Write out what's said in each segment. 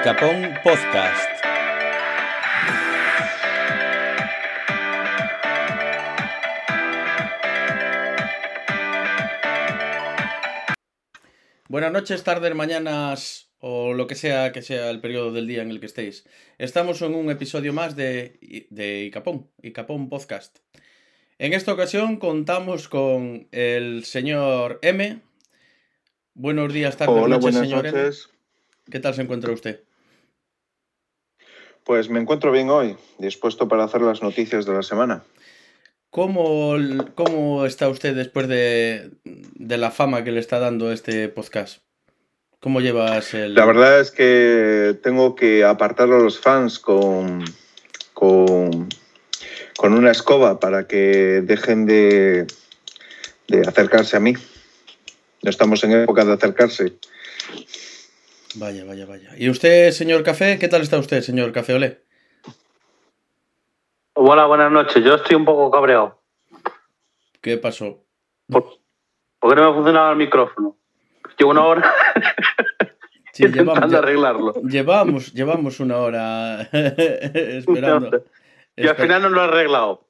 Icapón Podcast. Buenas noches, tardes, mañanas o lo que sea que sea el periodo del día en el que estéis. Estamos en un episodio más de, de Icapón, Icapón Podcast. En esta ocasión contamos con el señor M. Buenos días, tardes, Hola, noches, buenas señor M. noches. ¿Qué tal se encuentra usted? Pues me encuentro bien hoy, dispuesto para hacer las noticias de la semana. ¿Cómo, cómo está usted después de, de la fama que le está dando este podcast? ¿Cómo llevas el...? La verdad es que tengo que apartar a los fans con, con, con una escoba para que dejen de, de acercarse a mí. No estamos en época de acercarse. Vaya, vaya, vaya. ¿Y usted, señor Café? ¿Qué tal está usted, señor Café Olé? Hola, buenas noches. Yo estoy un poco cabreado. ¿Qué pasó? ¿Por, por qué no me funcionaba el micrófono? Llevo una hora Sí, intentando llevamos, arreglarlo. llevamos, llevamos una hora esperando. Y al final no lo he arreglado.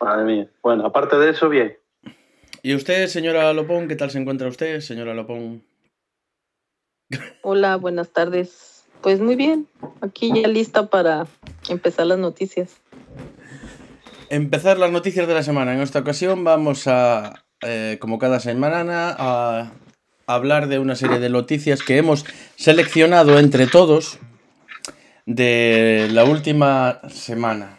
Madre mía. Bueno, aparte de eso, bien. ¿Y usted, señora Lopón? ¿Qué tal se encuentra usted, señora Lopón? Hola, buenas tardes. Pues muy bien, aquí ya lista para empezar las noticias. Empezar las noticias de la semana. En esta ocasión vamos a, eh, como cada semana, a hablar de una serie de noticias que hemos seleccionado entre todos de la última semana.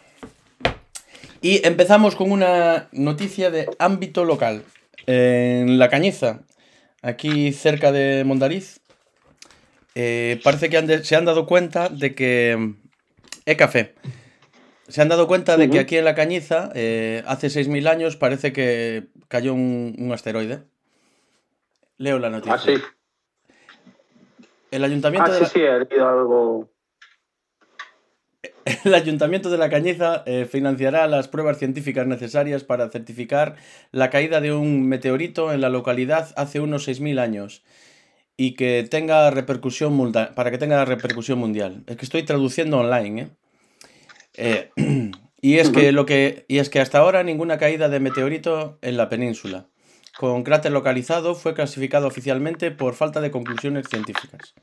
Y empezamos con una noticia de ámbito local. En La Cañiza, aquí cerca de Mondariz, eh, parece que han de- se han dado cuenta de que... E café. Se han dado cuenta de que aquí en La Cañiza, eh, hace 6.000 años, parece que cayó un, un asteroide. Leo la noticia. Ah, sí. El ayuntamiento Ah, de sí, la- sí, he leído algo. El Ayuntamiento de La Cañiza eh, financiará las pruebas científicas necesarias para certificar la caída de un meteorito en la localidad hace unos 6.000 años y que tenga repercusión mundial, para que tenga repercusión mundial. Es que estoy traduciendo online, ¿eh? Eh, y es que lo que y es que hasta ahora ninguna caída de meteorito en la península con cráter localizado fue clasificado oficialmente por falta de conclusiones científicas.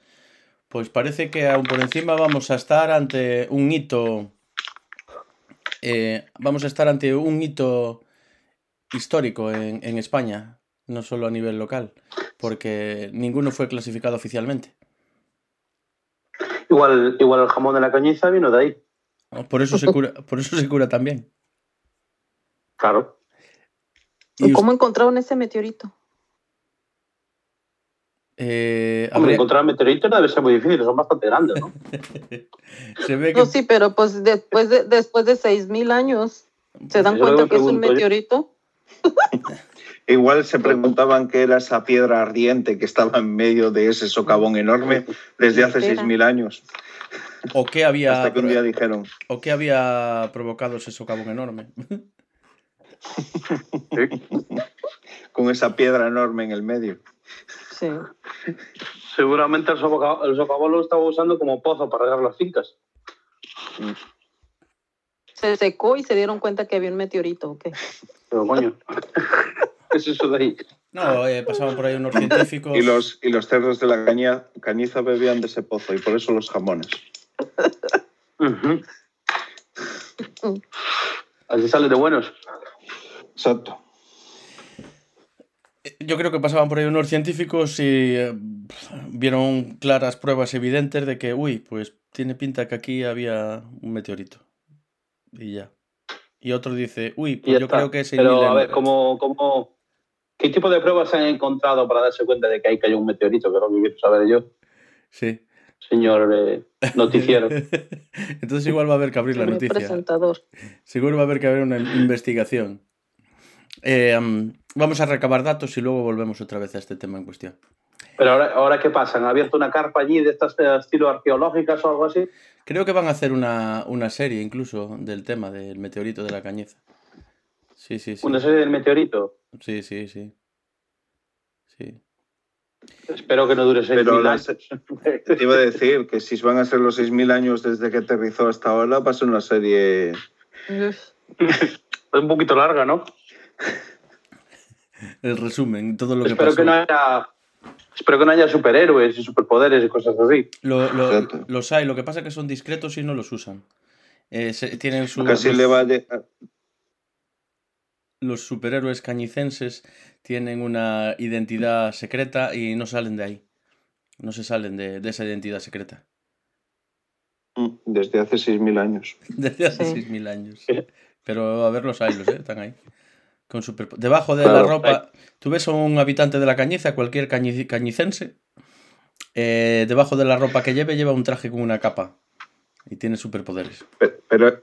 Pues parece que aún por encima vamos a estar ante un hito. eh, vamos a estar ante un hito histórico en, en España, no solo a nivel local, porque ninguno fue clasificado oficialmente. Igual, igual el jamón de la cañiza vino de ahí. Por eso se cura, por eso se cura también. Claro. Y ¿Cómo encontraron ese meteorito? eh, Hombre, habría- encontrar meteoritos debe ser muy difícil, son bastante grandes, ¿no? se ve que No, sí, pero pues después de después de seis mil años, ¿se dan cuenta que que es un meteorito? Igual se preguntaban qué era esa piedra ardiente que estaba en medio de ese socavón enorme desde hace Espera. 6.000 años. o qué había Hasta que un día dijeron, o qué había provocado ese socavón enorme. con esa piedra enorme en el medio. Sí. Seguramente el, soca- el socavón lo estaba usando como pozo para regar las fincas. Se secó y se dieron cuenta que había un meteorito, ¿ok? Pero coño. ¿Qué es eso de ahí? No, eh, pasaban por ahí unos científicos. Y los, y los cerdos de la caña- cañiza bebían de ese pozo y por eso los jamones. Así sale de buenos. Exacto. Yo creo que pasaban por ahí unos científicos y eh, vieron claras pruebas evidentes de que, uy, pues tiene pinta que aquí había un meteorito. Y ya. Y otro dice, uy, pues yo está. creo que es Pero a ver, ¿cómo, cómo, ¿qué tipo de pruebas se han encontrado para darse cuenta de que ahí cayó un meteorito? Que es lo que quiero saber yo, Sí. señor eh, noticiero. Entonces igual va a haber que abrir la noticia. presentador. Seguro va a haber que haber una investigación. Eh, am, vamos a recabar datos y luego volvemos otra vez a este tema en cuestión. Pero ahora, ahora ¿qué pasa? ¿Han abierto una carpa allí de estas de estilo arqueológicas o algo así? Creo que van a hacer una, una serie incluso del tema del meteorito de la cañiza. Sí, sí, sí. Una serie del meteorito. Sí, sí, sí. Sí. Espero que no dure seis Pero mil las- años. Te iba a decir que si van a ser los 6.000 años desde que aterrizó hasta ahora, va a ser una serie... Es un poquito larga, ¿no? El resumen, todo lo que Espero pasó. que no haya. Espero que no haya superhéroes y superpoderes y cosas así. Lo- lo- los hay, lo que pasa es que son discretos y no los usan. Eh, se- tienen su, Casi los, le va de... los superhéroes cañicenses tienen una identidad secreta y no salen de ahí. No se salen de, de esa identidad secreta. Desde hace 6.000 años. Desde hace Sí. 6.000 años. Pero a ver los haylos, ¿eh? Están ahí. Con super... Debajo de Claro. la ropa, tú ves a un habitante de la cañiza, cualquier cañi- cañicense, eh, debajo de la ropa que lleve lleva un traje con una capa y tiene superpoderes. Pe- Pero...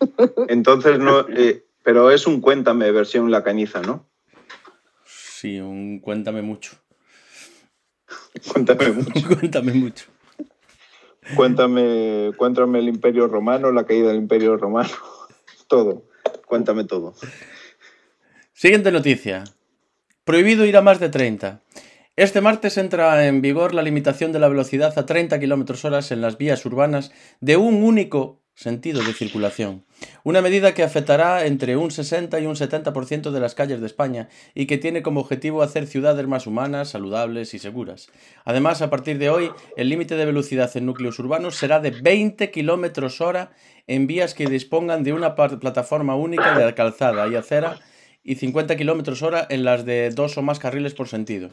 Entonces no... eh, pero es un cuéntame versión La Cañiza, ¿no? Sí, un cuéntame mucho. Cuéntame mucho. cuéntame mucho. Cuéntame, cuéntame el Imperio Romano, la caída del Imperio Romano. Todo. Cuéntame todo. Siguiente noticia. Prohibido ir a más de 30. Este martes entra en vigor la limitación de la velocidad a 30 km horas en las vías urbanas de un único sentido de circulación. Una medida que afectará entre un 60 y un 70% de las calles de España y que tiene como objetivo hacer ciudades más humanas, saludables y seguras. Además, a partir de hoy, el límite de velocidad en núcleos urbanos será de 20 km hora en vías que dispongan de una plataforma única de calzada y acera y 50 km hora en las de dos o más carriles por sentido.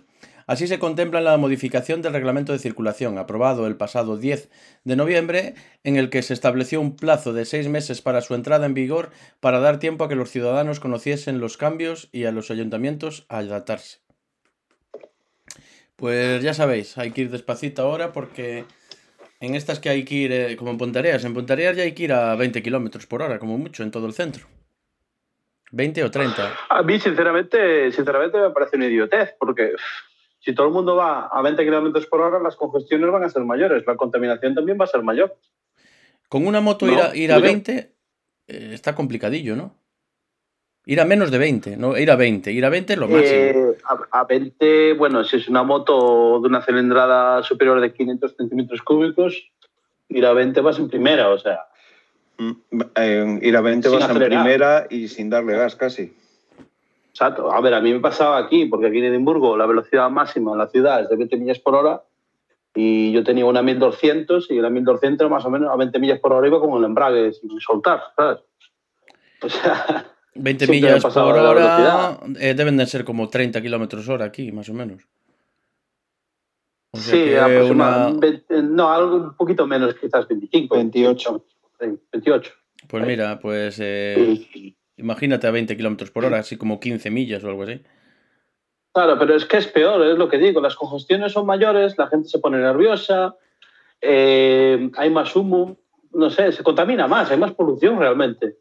Así se contempla la modificación del reglamento de circulación, aprobado el pasado 10 de noviembre, en el que se estableció un plazo de seis meses para su entrada en vigor para dar tiempo a que los ciudadanos conociesen los cambios y a los ayuntamientos a adaptarse. Pues ya sabéis, hay que ir despacito ahora porque en estas que hay que ir, eh, como en Pontareas, en Pontareas ya hay que ir a 20 km por hora, como mucho, en todo el centro. 20 o 30. A mí, sinceramente, sinceramente me parece una idiotez, porque si todo el mundo va a 20 kilómetros por hora, las congestiones van a ser mayores, la contaminación también va a ser mayor. Con una moto No, ir a, ir a yo- 20 eh, está complicadillo, ¿no? Ir a menos de 20, no ir a 20. Ir a 20 es lo máximo. Eh, a, a 20, bueno, si es una moto de una cilindrada superior de 500 centímetros cúbicos, ir a 20 vas en primera, o sea. Mm, eh, ir a 20 Sin vas en acelerar. primera y sin darle gas casi. Exacto. A ver, a mí me pasaba aquí, porque aquí en Edimburgo la velocidad máxima en la ciudad es de 20 millas por hora y yo tenía una 1200 y la 1200 más o menos a 20 millas por hora iba como el embrague sin soltar, ¿sabes? O sea, 20 siempre me millas por hora eh, deben de ser como 30 kilómetros hora aquí, más o menos. O sea sí, aproximadamente, no, algo un poquito menos, quizás 25. 28. Sí, 28. Pues mira, pues eh, imagínate a 20 kilómetros por hora, así como 15 millas o algo así. Claro, pero es que es peor, es lo que digo. Las congestiones son mayores, la gente se pone nerviosa, eh, hay más humo, no sé, se contamina más, hay más polución realmente.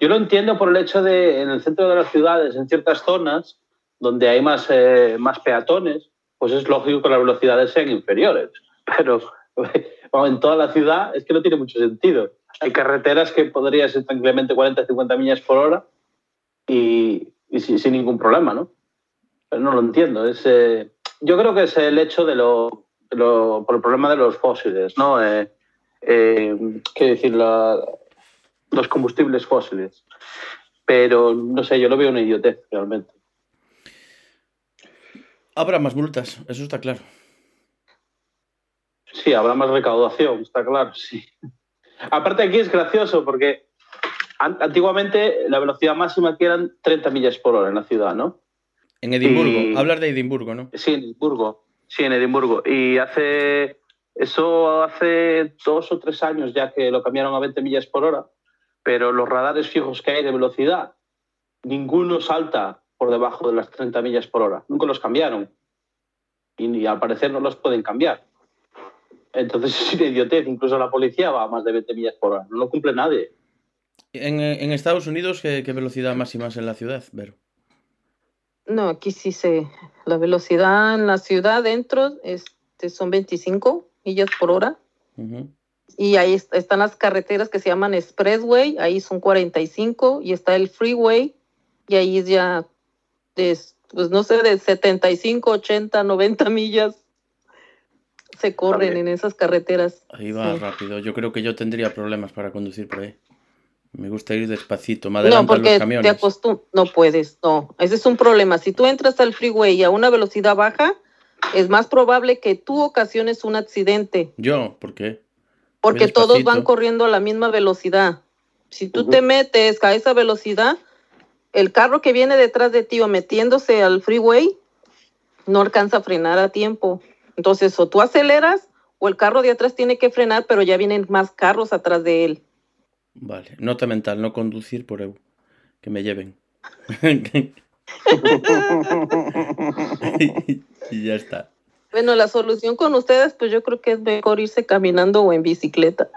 Yo lo entiendo por el hecho de en el centro de las ciudades, en ciertas zonas donde hay más, eh, más peatones, pues es lógico que las velocidades sean inferiores. Pero en toda la ciudad es que no tiene mucho sentido. Hay carreteras que podrían ser tranquilamente 40, 50 millas por hora y, y sin, sin ningún problema, ¿no? Pero no lo entiendo. Es, eh, yo creo que es el hecho de lo, de lo- por el problema de los fósiles, ¿no? Eh, eh, ¿Qué decir? La- los combustibles fósiles. Pero no sé, yo lo veo una idiotez realmente. Habrá más multas, eso está claro. Sí, habrá más recaudación, está claro, sí. Aparte aquí es gracioso porque an- antiguamente la velocidad máxima aquí eran 30 millas por hora en la ciudad, ¿no? En Edimburgo, Y- hablar de Edimburgo, ¿no? Sí, en Edimburgo. Sí, en Edimburgo. Y hace. Eso hace dos o tres años ya que lo cambiaron a 20 millas por hora, pero los radares fijos que hay de velocidad, ninguno salta por debajo de las 30 millas por hora. Nunca los cambiaron. Y, y al parecer no los pueden cambiar. Entonces es una idiotez. Incluso la policía va a más de 20 millas por hora. No lo cumple nadie. En, en Estados Unidos, ¿qué, qué velocidad máxima es en la ciudad, Vero? No, aquí sí se. La velocidad en la ciudad dentro este, son 25 millas por hora. Y ahí est- están las carreteras que se llaman Expressway, ahí son 45. Y está el Freeway, y ahí es ya es pues no sé, de 75, 80, 90 millas se corren en esas carreteras. Ahí va Sí. rápido. Yo creo que yo tendría problemas para conducir por ahí. Me gusta ir despacito. Me No, porque los te camiones. acostum no puedes, no. Ese es un problema. Si tú entras al freeway a una velocidad baja, es más probable que tú ocasiones un accidente, Yo, ¿por qué? porque todos van corriendo a la misma velocidad. Si tú te metes a esa velocidad, el carro que viene detrás de ti o metiéndose al freeway no alcanza a frenar a tiempo. Entonces, o tú aceleras o el carro de atrás tiene que frenar, pero ya vienen más carros atrás de él. Vale. Nota mental, no conducir por EU. Que me lleven. y ya está. Bueno, la solución con ustedes, pues yo creo que es mejor irse caminando o en bicicleta.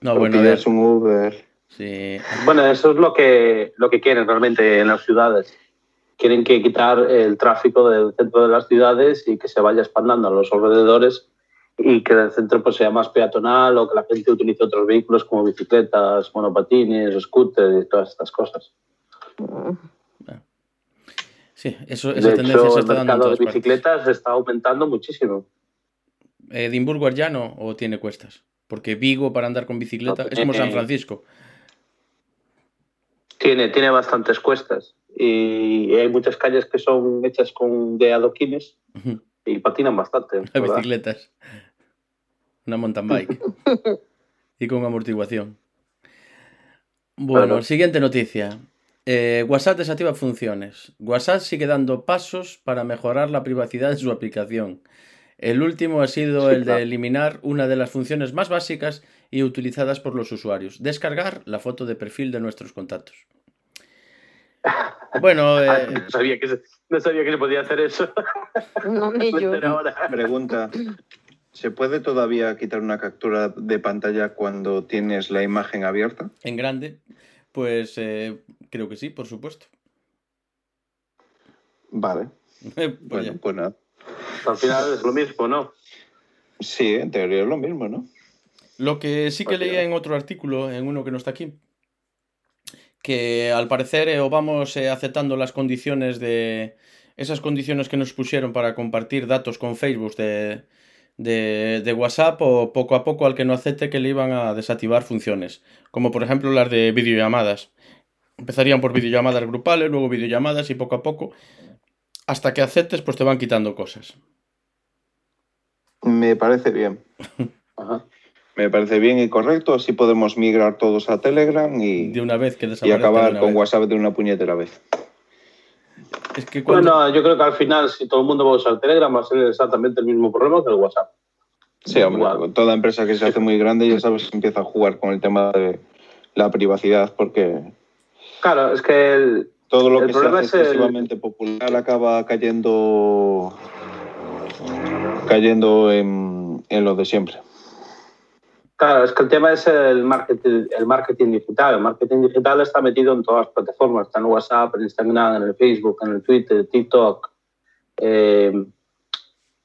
No, bueno, pides un Uber. Sí. Bueno, eso es lo que, lo que quieren realmente en las ciudades. Quieren que quitar el tráfico del centro de las ciudades y que se vaya expandando a los alrededores y que el centro pues, sea más peatonal o que la gente utilice otros vehículos como bicicletas, monopatines, scooters y todas estas cosas. Sí, eso, De esa tendencia hecho, se el está dando en mercado de partes. bicicletas está aumentando muchísimo. ¿Edimburgo es llano o tiene cuestas? Porque Vigo para andar con bicicleta No, es como San eh, Francisco. Tiene, tiene bastantes cuestas y hay muchas calles que son hechas con de adoquines y patinan bastante. ¿verdad? bicicletas. Una mountain bike. y con amortiguación. Bueno, Claro. siguiente noticia. Eh, WhatsApp desactiva funciones. WhatsApp sigue dando pasos para mejorar la privacidad de su aplicación. El último ha sido Sí, el de eliminar una de las funciones más básicas y utilizadas por los usuarios, descargar la foto de perfil de nuestros contactos. Bueno, Ah, eh, no, sabía que se, no sabía que se podía hacer eso. No, ni Me yo. Pregunta. ¿Se puede todavía quitar una captura de pantalla cuando tienes la imagen abierta? en grande, pues eh, creo que sí, por supuesto. Vale. Pues Bueno, ya. pues nada. Al final es lo mismo, ¿no? Sí, en teoría es lo mismo, ¿no? Lo que sí que leía en otro artículo, en uno que no está aquí, que al parecer eh, o vamos eh, aceptando las condiciones de esas condiciones que nos pusieron para compartir datos con Facebook de, de, de WhatsApp o poco a poco al que no acepte que le iban a desactivar funciones, como por ejemplo las de videollamadas. Empezarían por videollamadas grupales, luego videollamadas y poco a poco, hasta que aceptes, pues te van quitando cosas. Me parece bien. Ajá. Me parece bien y correcto. Así podemos migrar todos a Telegram y, De una vez que y acabar una con vez. WhatsApp de una puñetera vez. Es que cuando... Bueno, yo creo que al final, si todo el mundo va a usar Telegram, va a ser exactamente el mismo problema que el WhatsApp. Sí, hombre, Igual. toda empresa que se hace muy grande, ya sabes, empieza a jugar con el tema de la privacidad porque Claro, es que el, todo lo El que se hace es el- excesivamente popular acaba cayendo cayendo en, en lo de siempre. Claro, es que el tema es el marketing, digital. El marketing digital está metido en todas las plataformas. Está en WhatsApp, en Instagram, en el Facebook, en el Twitter, TikTok. eh,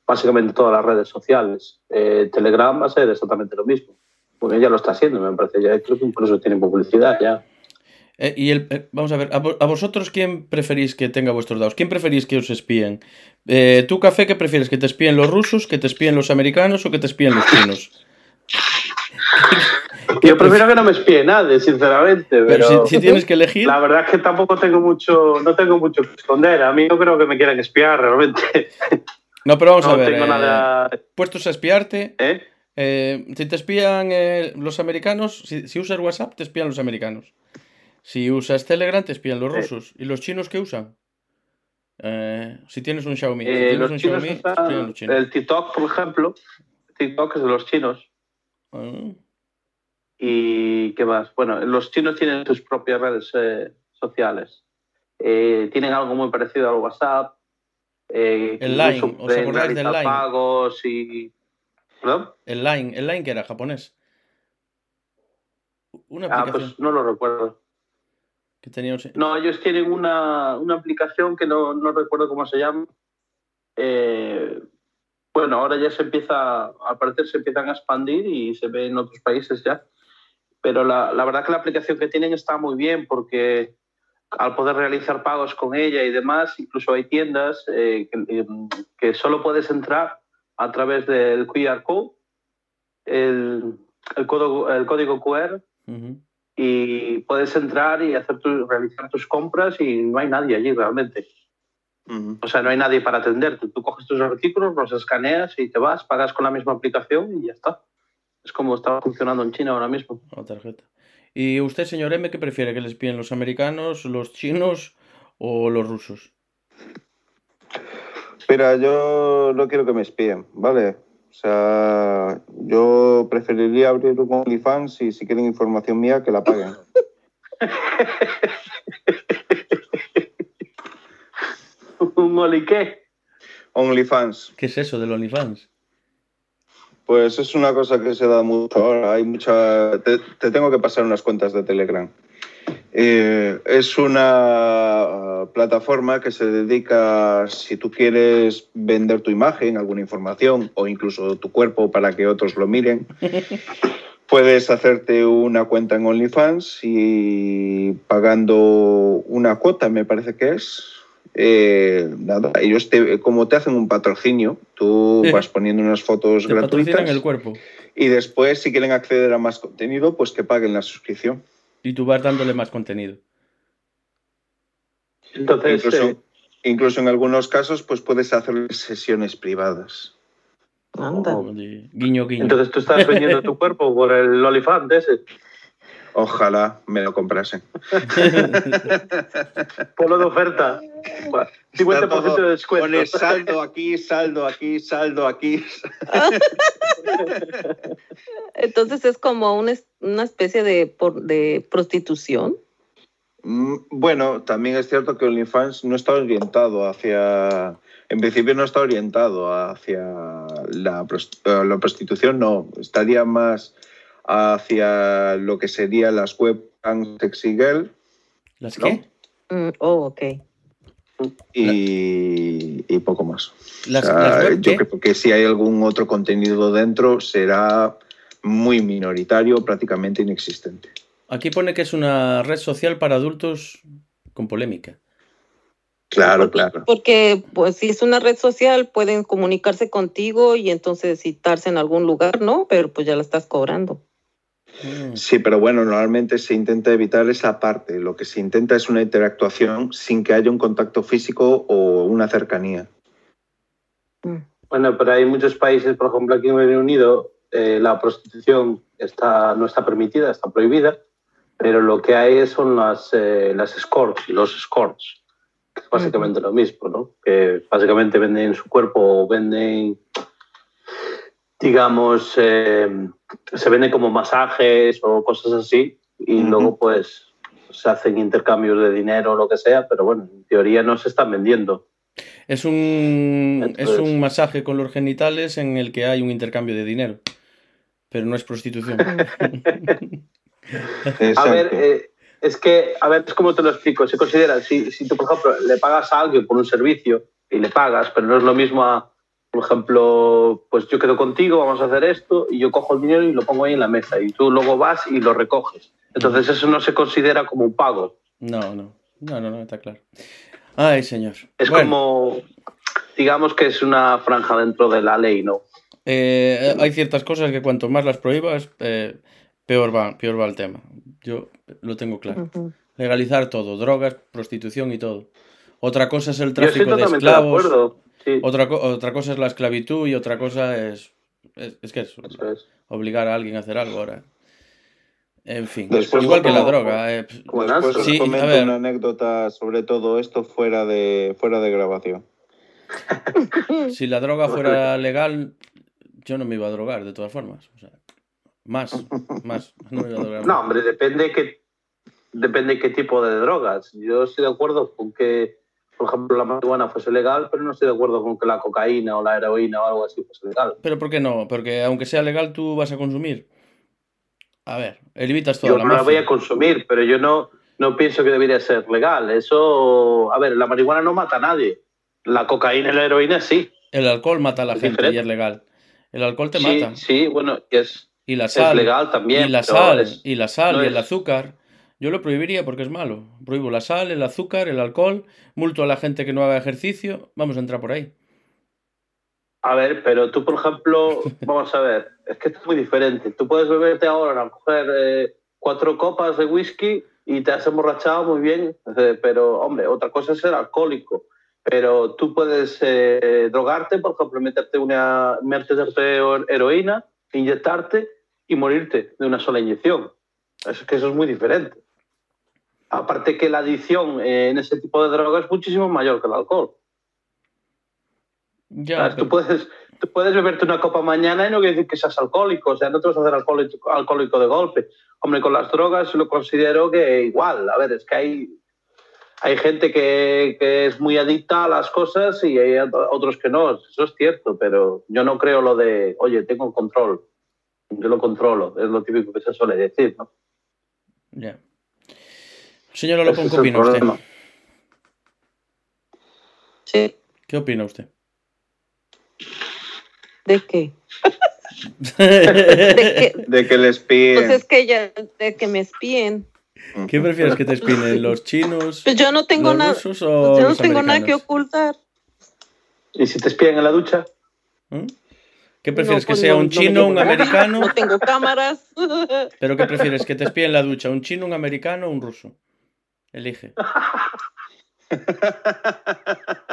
básicamente todas las redes sociales. Eh, Telegram va a ser exactamente lo mismo. Porque ya lo está haciendo, me parece. Ya creo que incluso tiene publicidad ya. Eh, y el, vamos a ver, a, vo- a vosotros quién preferís que tenga vuestros datos? ¿Quién preferís que os espíen? Eh, ¿Tú, Café, qué prefieres? ¿Que te espíen los rusos, que te espíen los americanos o que te espíen los chinos? Yo prefiero que no me espíe nadie, sinceramente. Pero, Pero si, si tienes que elegir, la verdad es que tampoco tengo mucho, no tengo mucho que esconder. A mí no creo que me quieran espiar realmente. no, pero vamos no a ver, tengo eh, nada. puestos a espiarte, ¿Eh? eh, si te espían eh, los americanos, si, si usas WhatsApp, te espían los americanos. Si usas Telegram, te espían los rusos. ¿Y los chinos qué usan? Eh, si tienes un Xiaomi, si tienes los un chinos Xiaomi, te espían usan los chinos. el TikTok, por ejemplo. TikTok es de los chinos. Ah. ¿Y qué más? Bueno, los chinos tienen sus propias redes eh, sociales. Eh, tienen algo muy parecido al WhatsApp. Eh, El Line, ¿os acordáis del Line? pagos y... ¿Perdón? El Line, el Line que era japonés. Una Ah, aplicación pues no lo recuerdo. que tenía un... No, ellos tienen una, una aplicación que no, no recuerdo cómo se llama. Eh, bueno, ahora ya se empieza, al parecer se empiezan a expandir y se ve en otros países ya. Pero la, la verdad que la aplicación que tienen está muy bien porque al poder realizar pagos con ella y demás, incluso hay tiendas eh, que, em, que, solo puedes entrar a través del QR code, el, el, código, el código QR, uh -huh. y puedes entrar y hacer tu, realizar tus compras y no hay nadie allí realmente. Uh -huh. O sea, no hay nadie para atenderte. Tú coges tus artículos, los escaneas y te vas, pagas con la misma aplicación y ya está. Es como está funcionando en China ahora mismo. La tarjeta. ¿Y usted, señor M, qué prefiere? ¿Que les piden los americanos, los chinos o los rusos? Mira, yo no quiero que me espíen, ¿vale? O sea, yo preferiría abrir un OnlyFans y si quieren información mía, que la paguen. ¿Un Only qué? OnlyFans. ¿Qué es eso del OnlyFans? Pues es una cosa que se da mucho ahora. Hay mucha. Te, te tengo que pasar unas cuentas de Telegram. Eh, es una plataforma que se dedica, si tú quieres vender tu imagen, alguna información o incluso tu cuerpo para que otros lo miren, puedes hacerte una cuenta en OnlyFans y pagando una cuota, me parece que es, eh, nada, ellos te, como te hacen un patrocinio, tú sí. vas poniendo unas fotos te gratuitas. el cuerpo. Y después, si quieren acceder a más contenido, pues que paguen la suscripción. Y tú vas dándole más contenido. Entonces, incluso, eh, incluso en algunos casos, pues puedes hacer sesiones privadas. Anda. Oh, guiño, guiño. entonces tú estás vendiendo tu cuerpo por el olifant ese. Ojalá me lo comprasen. Ponlo de oferta. 50% de descuento. Pone saldo aquí, saldo aquí, saldo aquí. Entonces es como una, una especie de, de prostitución. Mm, Bueno, también es cierto que OnlyFans no está orientado hacia. En principio no está orientado hacia la, prost- eh, la prostitución, no. Estaría más hacia lo que serían las webcams sexy girl ¿Las ¿no? qué? Mm, oh, ok. y, y poco más. Las, O sea, las web, yo ¿qué? creo que si hay algún otro contenido dentro será muy minoritario, prácticamente inexistente. Aquí pone que es una red social para adultos con polémica. Claro, porque, claro. Porque, pues, si es una red social, pueden comunicarse contigo y entonces citarse en algún lugar, ¿no? Pero pues ya la estás cobrando. Mm. Sí, pero bueno, normalmente se intenta evitar esa parte. Lo que se intenta es una interactuación sin que haya un contacto físico o una cercanía. Mm. Bueno, pero hay muchos países, por ejemplo, aquí en Reino Unido, eh, la prostitución está, no está permitida, está prohibida, pero lo que hay son las, eh, las escorts, los escorts, que es básicamente lo mismo, ¿no? Que básicamente venden su cuerpo o venden, digamos, eh, se venden como masajes o cosas así, y luego pues se hacen intercambios de dinero o lo que sea, pero bueno, en teoría no se están vendiendo. Es un, es un masaje con los genitales en el que hay un intercambio de dinero. Pero no es prostitución. A ver, eh, es que, a ver, es como te lo explico. Se considera, si, si tú, por ejemplo, le pagas a alguien por un servicio y le pagas, pero no es lo mismo a, por ejemplo, pues yo quedo contigo, vamos a hacer esto, y yo cojo el dinero y lo pongo ahí en la mesa, y tú luego vas y lo recoges. Entonces eso no se considera como un pago. No, no. No, no, no, está claro. Ay, señor. Es Bueno, como, digamos que es una franja dentro de la ley, ¿no? eh, hay ciertas cosas que cuanto más las prohíbas, eh, peor, va, peor va el tema. Yo lo tengo claro. Legalizar todo, drogas, prostitución y todo. Otra cosa es el Yo estoy tráfico de de esclavos. acuerdo. Sí, Otra, otra cosa es la esclavitud y otra cosa es. Es, es que es eso es. obligar a alguien a hacer algo ahora. En fin, Después igual que la droga. eh, como Después Sí, a comento ver. una anécdota sobre todo esto fuera de, fuera de grabación. si la droga fuera legal, yo no me iba a drogar de todas formas. O sea, más, más. No me iba a drogar No, más. hombre, depende qué, depende qué tipo de drogas. Yo estoy de acuerdo con que, por ejemplo, la marihuana fuese legal, pero no estoy de acuerdo con que la cocaína o la heroína o algo así fuese legal. Pero ¿por qué no? Porque aunque sea legal, tú vas a consumir. A ver, evitas toda Yo la no la voy mafia. a consumir, pero yo no, no pienso que debería ser legal. Eso, a ver, la marihuana no mata a nadie. La cocaína y la heroína sí. El alcohol mata a la Es gente y diferente. es legal. El alcohol te sí, mata. sí, bueno, y es, Y la es sal. legal también. y la sal, es- y la sal, no y el es- azúcar. Yo lo prohibiría porque es malo. Prohíbo la sal, el azúcar, el alcohol, multo a la gente que no haga ejercicio. Vamos a entrar por ahí. A ver, pero tú, por ejemplo, vamos a ver, es que esto es muy diferente. Tú puedes beberte ahora, a coger eh, cuatro copas de whisky y te has emborrachado muy bien, eh, pero, hombre, otra cosa es ser alcohólico. Pero tú puedes eh, drogarte, por ejemplo, meterte, una, meterte heroína, inyectarte y morirte de una sola inyección. Es que eso es muy diferente. Aparte que la adicción en ese tipo de droga es muchísimo mayor que el alcohol. Ya, Tú, puedes, tú puedes beberte una copa mañana y no quiere decir que seas alcohólico, o sea, no te vas a hacer alcohólico, alcohólico de golpe. Hombre, con las drogas lo considero que igual, a ver, es que hay, hay gente que, que es muy adicta a las cosas y hay otros que no, eso es cierto, pero yo no creo lo de, oye, tengo control, yo lo controlo, es lo típico que se suele decir, ¿no? ya. Ese Lopón, es ¿qué opina usted? Sí. ¿Qué opina usted? ¿De qué? ¿De qué? De que les Pues piden. es que ya, de que me espíen. ¿Qué prefieres que te espinen? ¿Los chinos, Pues yo no tengo nada, o yo no los tengo nada que ocultar. ¿Y si te espían en la ducha? ¿Mm? ¿Qué prefieres? No, ¿Que pues sea no- un chino, un americano? No tengo cámaras. ¿Pero qué prefieres? ¿Que te espíen en la ducha? ¿Un chino, un americano o un ruso? Elige.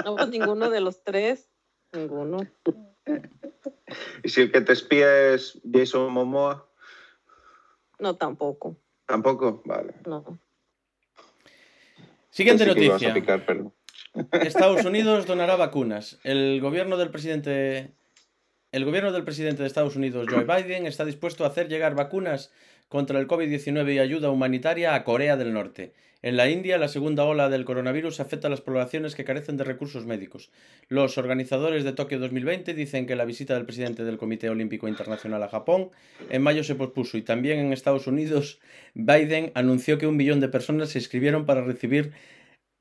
No, pues ninguno de los tres. Ninguno. Y si el que te espía es Jason Momoa, No, tampoco. tampoco. Vale. No. Siguiente Pensé noticia. picar, perdón. Estados Unidos donará vacunas. El gobierno del presidente el gobierno del presidente de Estados Unidos, Joe Biden, está dispuesto a hacer llegar vacunas contra el COVID-19 y ayuda humanitaria a Corea del Norte. En la India, la segunda ola del coronavirus afecta a las poblaciones que carecen de recursos médicos. Los organizadores de Tokio 2020 dicen que la visita del presidente del Comité Olímpico Internacional a Japón en mayo se pospuso y también en Estados Unidos Biden anunció que un millón de personas se inscribieron para recibir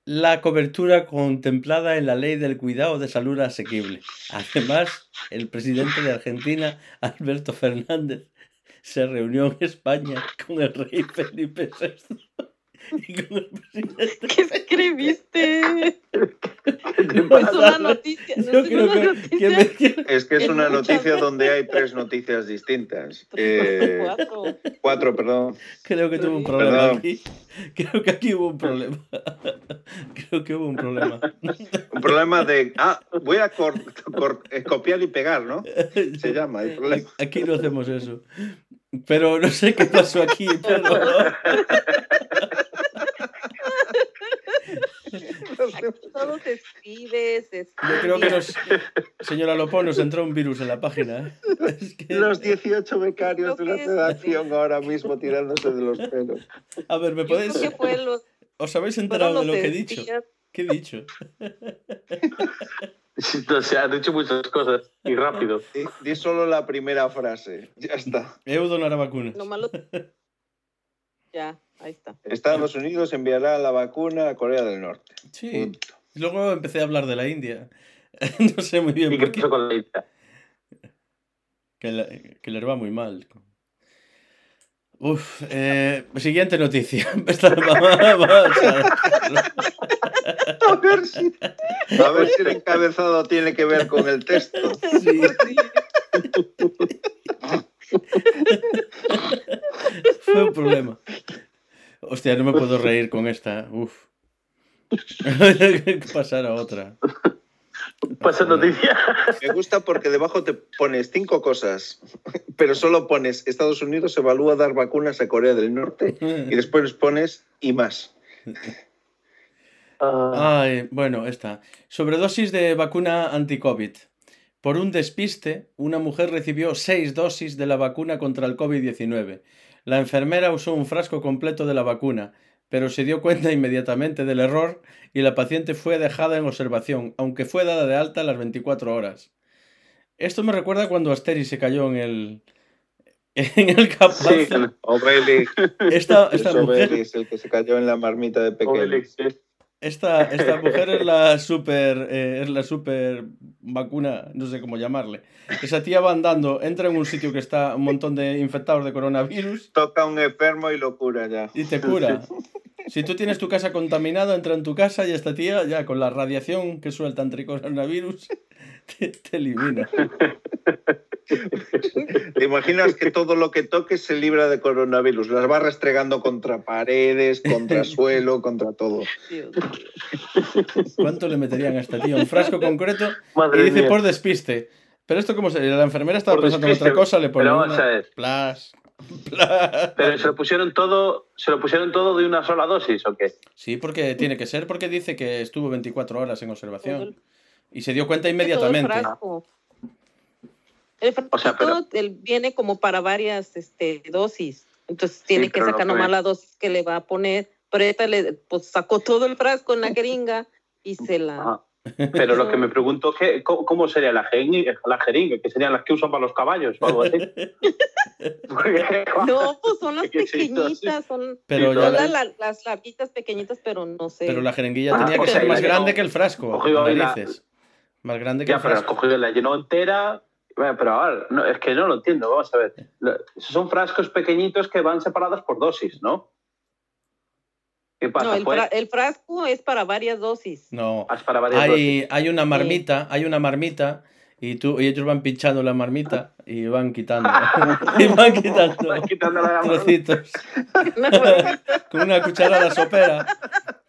la cobertura contemplada en la ley del cuidado de salud asequible. Además, el presidente de Argentina, Alberto Fernández, se reunió en España con el rey Felipe VI y con el presidente. ¿Qué escribiste? ¿Qué te No es una noticia. No es una que, noticia. que me quiero- Es que es Es una noticia veces. donde hay tres noticias distintas. Eh, cuatro. cuatro, perdón. creo que tuvo un problema Perdón. aquí. Creo que aquí hubo un problema. Creo que hubo un problema. Un problema de. Ah, voy a cor- cor- eh, copiar y pegar, ¿no? Se llama el problema. Aquí no hacemos eso. Pero no sé qué pasó aquí, pero... Aquí todo se escribe, se escribe. Yo creo que nos, señora Lopón, nos entró un virus en la página. ¿eh? Es que- Los 18 becarios de es- redacción ahora mismo tirándose de los pelos. A ver, ¿me podéis...? ¿Os habéis enterado de lo que he dicho? ¿Qué he dicho? O sea, has dicho muchas cosas y rápido. Di, di solo la primera frase. Ya está. Eu donará vacunas. Nomás lo- Ya, ahí está. Estados Unidos enviará la vacuna a Corea del Norte. Sí. Punto. Luego empecé a hablar de la India. No sé muy bien ¿Y qué por qué. pasó con la India? Que, la- que les va muy mal. Uf, eh, siguiente noticia. Esta- vamos a- A ver, si, a ver si el encabezado tiene que ver con el texto. Sí. Fue un problema. Hostia, no me puedo reír con esta. Uf. que pasara otra. Pasa noticia. Me gusta porque debajo te pones cinco cosas, pero solo pones Estados Unidos evalúa dar vacunas a Corea del Norte y después pones y más. Ah, Ay, bueno, esta. Sobredosis de vacuna anti-COVID. Por un despiste, una mujer recibió seis dosis de la vacuna contra el COVID-19. La enfermera usó un frasco completo de la vacuna, pero se dio cuenta inmediatamente del error y la paciente fue dejada en observación, aunque fue dada de alta a las 24 horas. Esto me recuerda cuando Asterix se cayó en el, en el capazo. sí, Obelix, Esta, es mujer Obelix, el que se cayó en la marmita de pequeño. Obelix, sí. Esta, esta mujer es la super eh, es la super vacuna, no sé cómo llamarle. Esa tía va andando, entra en un sitio que está un montón de infectados de coronavirus Toca a un enfermo y lo cura ya. y te cura. Si tú tienes tu casa contaminada, entra en tu casa y esta tía, ya con la radiación que suelta entre coronavirus, te, te elimina. ¿Te imaginas que todo lo que toques se libra de coronavirus? Las va restregando contra paredes, contra suelo, contra todo. ¿Cuánto le meterían a esta tía? Un frasco concreto Madre y dice mía. por despiste. Pero esto como se... La enfermera estaba Por pensando en otra cosa, le pone pero vamos una- a ver. Plas, plas. Pero se lo pusieron todo, se lo pusieron todo de una sola dosis o qué? Sí, porque tiene que ser, porque dice que estuvo 24 horas en observación. Y se dio cuenta inmediatamente. Frasco. El frasco O sea, pero- él viene como para varias este, dosis. Entonces tiene que pero lo sacar que nomás la dosis que le va a poner. Pero esta le pues, sacó todo el frasco en la jeringa y se la. Ajá. Pero lo que me pregunto es ¿cómo, cómo sería la jeringa, la jeringa? ¿Que serían las que usan para los caballos o algo así? No, pues son las pequeñitas, son, Pero, Sí, ya son la, las, larguitas pequeñitas, pero no sé. pero la jeringuilla Ah, tenía que pues ser más grande que el frasco. Ahí la- narices. Más grande que Ya, el pero la frasco. cogió, la llenó entera. Bueno, pero a ver, no, es que no lo entiendo. Vamos a ver. Lo- Son frascos pequeñitos que van separados por dosis, ¿no? ¿Qué pasa? no, el, pues? fra- el frasco es para varias dosis. No. Ah, es para varias dosis. Hay, hay una marmita, hay una marmita y tú y ellos van pinchando la marmita y van quitando. y van quitando Van quitando la trocitos. Con una cucharada sopera.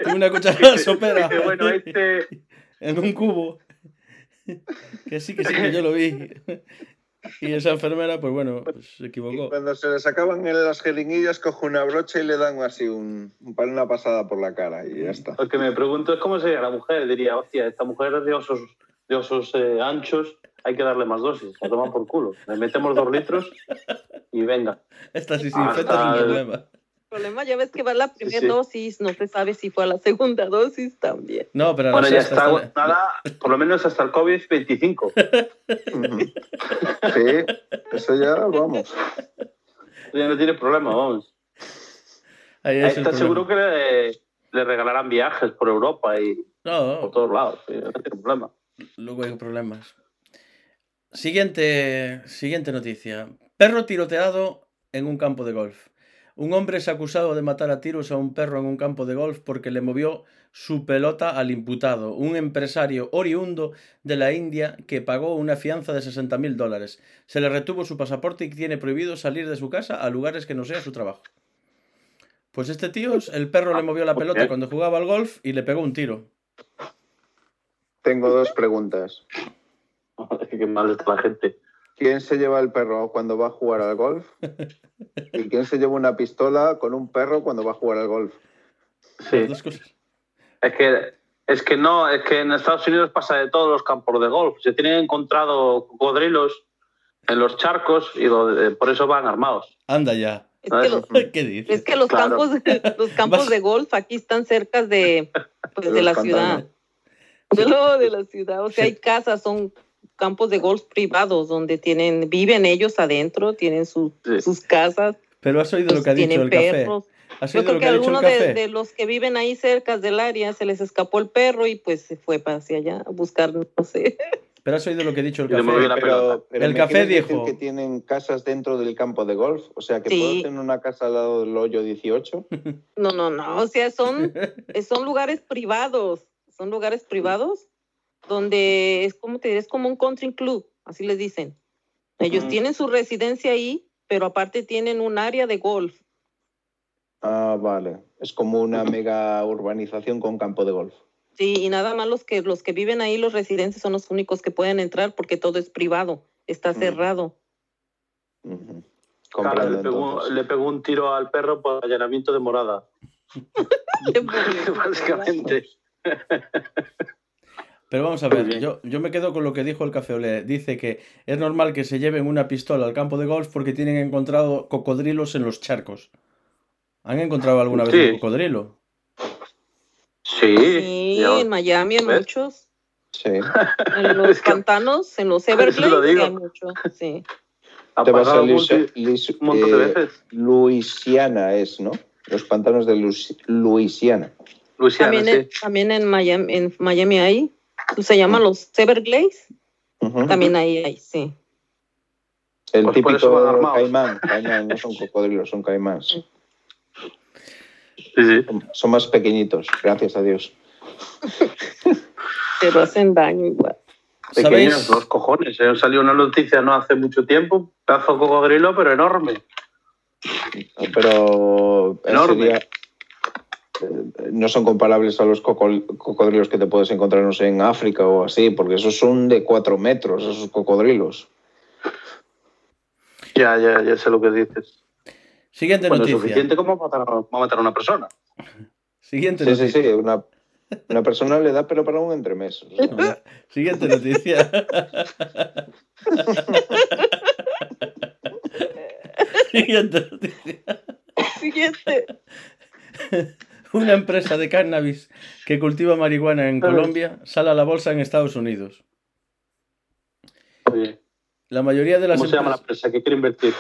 Con una cucharada sopera. Bueno, este. En un cubo. Que sí, que sí, que yo lo vi. Y esa enfermera, pues bueno, pues, se Y equivocó. cuando se les acaban en las jeringuillas, coge una brocha y le dan así un, un- una pasada por la cara y ya está. Lo que me pregunto es cómo sería la mujer. Diría, hostia, esta mujer es de osos, de osos eh, anchos, hay que darle más dosis. La toman por culo. Le metemos dos litros y venga. Esta sí, sí, sin el- problema. Problema ya ves que va la primera sí. dosis, no se sabe si fue a la segunda dosis también. No, pero Bueno, ya está está- aguantada, por lo menos hasta el COVID-25. Ujú. Sí, eso ya vamos. Ya no tiene problema, vamos. Ahí A es el esta problema. seguro que le, le regalarán viajes por Europa y por No, todos lados. sí, No tiene problema. luego hay problemas. Siguiente, siguiente noticia. Perro tiroteado en un campo de golf. Un hombre es acusado de matar a tiros a un perro en un campo de golf porque le movió su pelota al imputado, un empresario oriundo de la India que pagó una fianza de 60.000 dólares. Se le retuvo su pasaporte y tiene prohibido salir de su casa a lugares que no sea su trabajo. Pues este tío, el perro le movió la pelota cuando jugaba al golf y le pegó un tiro. Tengo dos preguntas. Qué mal está la gente. ¿Quién se lleva el perro cuando va a jugar al golf? ¿Y quién se lleva una pistola con un perro cuando va a jugar al golf? Sí. Dos cosas. Es que, es que no, es que en Estados Unidos pasa de todos los campos de golf. Se tienen encontrado cocodrilos en los charcos y lo- eh, por eso van armados. Anda ya. Es que, los, ¿Qué dices? es que los Claro. campos, los campos de golf aquí están cerca de, pues, de la ciudad. No, de la ciudad. O sea, Sí. hay casas, son campos de golf privados donde tienen, viven ellos adentro, tienen su- Sí. sus casas, Pero has oído lo que ha dicho el café. perros. ¿Has Yo creo que que alguno de, los que viven ahí cerca del área se les escapó el perro y pues se fue para hacia allá a buscar, no sé. Pero has oído lo que ha dicho el café. Pero, pero El ¿me café dijo- que tienen casas dentro del campo de golf? O sea, que Sí. puedo tener una casa al lado del hoyo 18. No, no, no. O sea, son, son lugares privados. Son lugares privados donde es como te diré, es como un country club, así les dicen. Ellos Ujú. tienen su residencia ahí, pero aparte tienen un área de golf. Ah, vale. Es como una mega urbanización con campo de golf. Sí, y nada más los que los que viven ahí, los residentes, son los únicos que pueden entrar porque todo es privado, está cerrado. Ujú. Claro, Comprendo le, pegó, le pegó un tiro al perro por allanamiento de morada. Básicamente. Pero vamos a ver, yo, yo me quedo con lo que dijo el café Olé. Dice que es normal que se lleven una pistola al campo de golf porque tienen encontrado cocodrilos en los charcos. ¿Han encontrado alguna vez Sí. un cocodrilo? Sí. Sí, yo- en Miami hay muchos. Sí. En los Es que- pantanos, en los Everglades, hay muchos. Sí. Te va a de eh, veces. Luisiana es, ¿no? Los pantanos de Luis- Luisiana. Luisiana, También, sí. en, también en Miami, en Miami hay. Se llaman los Everglades. También ahí hay, sí. El Pues típico caimán. Caimán, no son cocodrilos, son. Sí, sí. Son- más pequeñitos, gracias a Dios. Pero hacen daño igual. Pequeños, ¿Sabéis? los cojones. eh. Salió una noticia no hace mucho tiempo, pedazo de cocodrilo, pero enorme. Pero Enorme. sería- no son comparables a los coco- cocodrilos que te puedes encontrar no sé, en África o así, porque esos son de cuatro metros, esos cocodrilos. Ya, ya, ya sé lo que dices. Siguiente Bueno, noticia. suficiente como para matar, a- matar a una persona. Siguiente Sí, sí, noticia. sí, una, una persona le da pero para un entremés. o sea. Siguiente noticia. Siguiente noticia. Siguiente. Una empresa de cannabis que cultiva marihuana en Colombia sale a la bolsa en Estados Unidos. Oye, La mayoría de las ¿Cómo se llama la empresas- empresa que quiere invertir?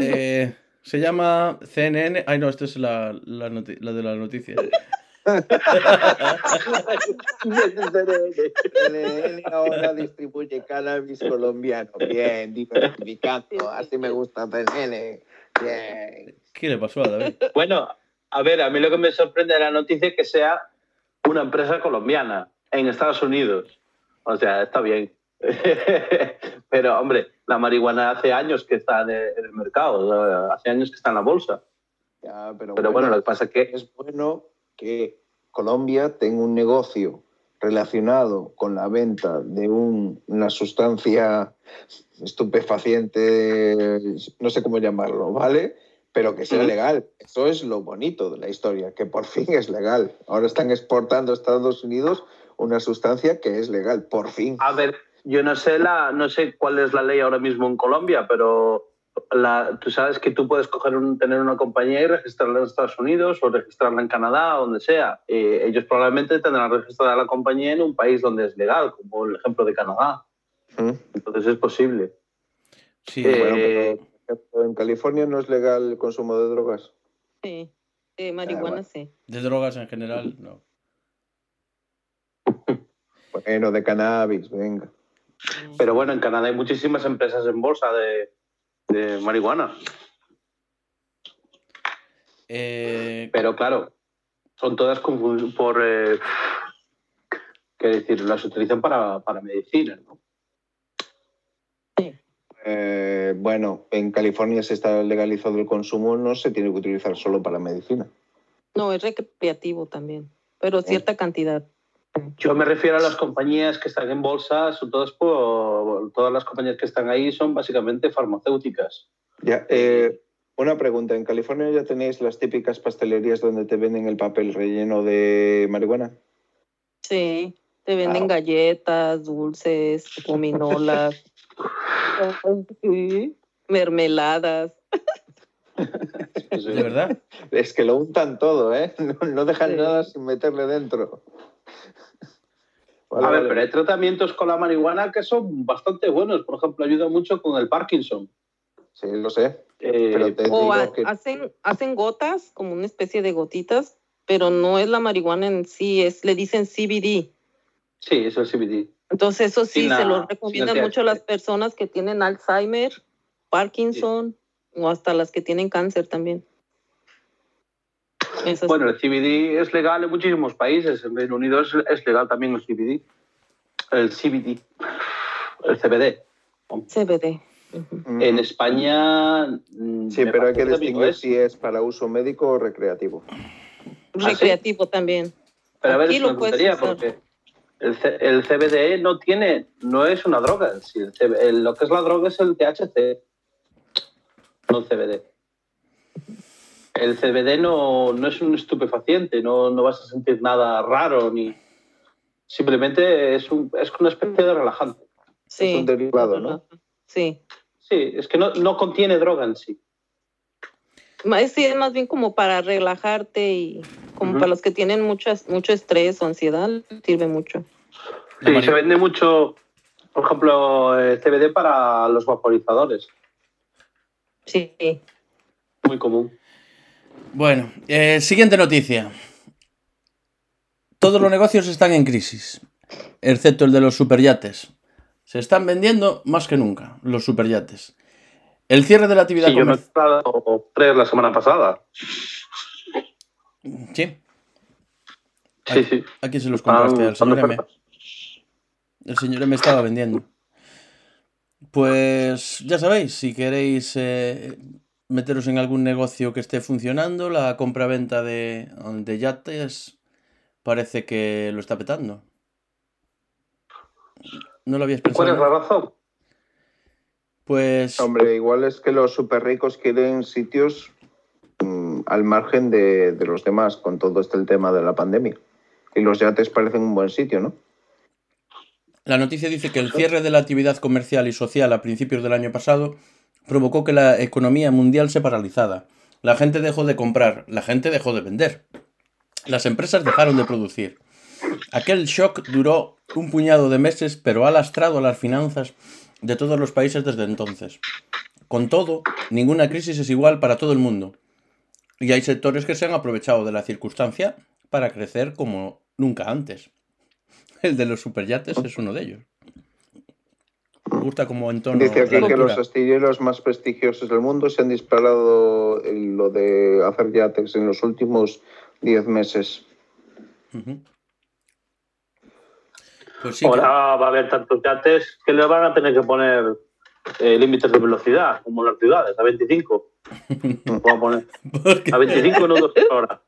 Eh, se llama CNN. Ay, no, esta es la, la, la de la noticia. CNN ahora distribuye cannabis colombiano. Bien, diversificando. Así me gusta CNN. Bien. ¿Qué le pasó a David? Bueno, a ver, a mí lo que me sorprende de la noticia es que sea una empresa colombiana en Estados Unidos. O sea, está bien. Pero, hombre, la marihuana hace años que está en el, mercado, hace años que está en la bolsa. Ya, pero, Pero bueno, lo que pasa es que es bueno que Colombia tenga un negocio relacionado con la venta de un- una sustancia estupefaciente, no sé cómo llamarlo, ¿vale? Pero que sea legal. Eso es lo bonito de la historia, que por fin es legal. Ahora están exportando a Estados Unidos una sustancia que es legal, por fin. A ver, yo no sé la, no sé cuál es la ley ahora mismo en Colombia, pero la, tú sabes que tú puedes coger un- tener una compañía y registrarla en Estados Unidos o registrarla en Canadá o donde sea. Eh, ellos probablemente tendrán registrada la compañía en un país donde es legal, como el ejemplo de Canadá. ¿Mm? Entonces es posible. Sí, Eh, Bueno, pero, ejemplo, en California no es legal el consumo de drogas. Sí. De marihuana, bueno. sí. de drogas en general, no. Bueno, de cannabis, venga. Pero bueno, en Canadá hay muchísimas empresas en bolsa de, de marihuana. Eh, Pero claro, son todas por... Eh, ¿Qué decir? Las utilizan para, para medicina, ¿no? Eh, bueno, en California se está legalizado el consumo, no se tiene que utilizar solo para medicina. No, es recreativo también, pero cierta cantidad. Yo me refiero a las compañías que están en bolsa, son todas por, todas las compañías que están ahí son básicamente farmacéuticas. Ya, eh, una pregunta, ¿en California ya tenéis las típicas pastelerías donde te venden el papel relleno de marihuana? Sí, te venden Ah. galletas, dulces, gominolas, sí, mermeladas. Pues, ¿De verdad? Es que lo untan todo, ¿eh? No, no dejan Sí. nada sin meterle dentro. Vale, a ver, vale. pero hay tratamientos con la marihuana que son bastante buenos. Por ejemplo, ayuda mucho con el Parkinson. Sí, lo sé. Eh, Pero te O digo que hacen, hacen gotas, como una especie de gotitas, pero no es la marihuana en sí, es, le dicen CBD. Sí, es el CBD. Entonces eso sí la- se lo recomiendan mucho a las personas que tienen Alzheimer, Parkinson o hasta las que tienen cáncer también. Esas- Bueno, el CBD es legal en muchísimos países. En Reino Unido es, es legal también el CBD. El CBD. El CBD. CBD. En España. mm, Sí, pero hay que distinguir es- si es para uso médico o recreativo. sí? Recreativo también. Pero a ver, Aquí es lo una usar. porque el, el CBD no tiene, no es una droga. Sí, el CB el- lo que es la droga es el THC, no el CBD. El CBD no, no es un estupefaciente, no, no vas a sentir nada raro ni simplemente es, un, es una especie de relajante. Sí. un derivado, ¿no? Sí. Sí, es que no, no contiene droga en sí. Sí, es más bien como para relajarte y como para los que tienen muchas, mucho estrés o ansiedad, sirve mucho. Sí, se vende mucho, por ejemplo, el CBD para los vaporizadores, Sí. muy común. Bueno, eh, siguiente noticia. todos los negocios están en crisis, excepto el de los superyates. Se están vendiendo más que nunca los superyates. El cierre de la actividad Sí, yo me he comercial. comprado tres la semana pasada. Sí, Sí, sí. ¿a quién se los compraste? Al señor M. El señor M estaba vendiendo. Pues ya sabéis, si queréis eh, meteros en algún negocio que esté funcionando, la compra-venta de, de yates parece que lo está petando. ¿No lo habías ¿Cuál es pensado? la razón? Pues Hombre, igual es que los super ricos quieren sitios mm, al margen de, de los demás con todo este el tema de la pandemia. Y los yates parecen un buen sitio, ¿no? La noticia dice que el cierre de la actividad comercial y social a principios del año pasado provocó que la economía mundial se paralizara. La gente dejó de comprar, la gente dejó de vender. Las empresas dejaron de producir. Aquel shock duró un puñado de meses, pero ha lastrado las finanzas de todos los países desde entonces. Con todo, ninguna crisis es igual para todo el mundo. Y hay sectores que se han aprovechado de la circunstancia para crecer como nunca antes. El de los superyates es uno de ellos. Me gusta como entorno. Dice aquí que los astilleros más prestigiosos del mundo se han disparado en lo de hacer yates en los últimos 10 meses. Ujú. Pues sí, Ahora va a haber tantos yates que le van a tener que poner eh, límites de velocidad, como en las ciudades, a 25. Vamos a poner a 25 nudos por hora.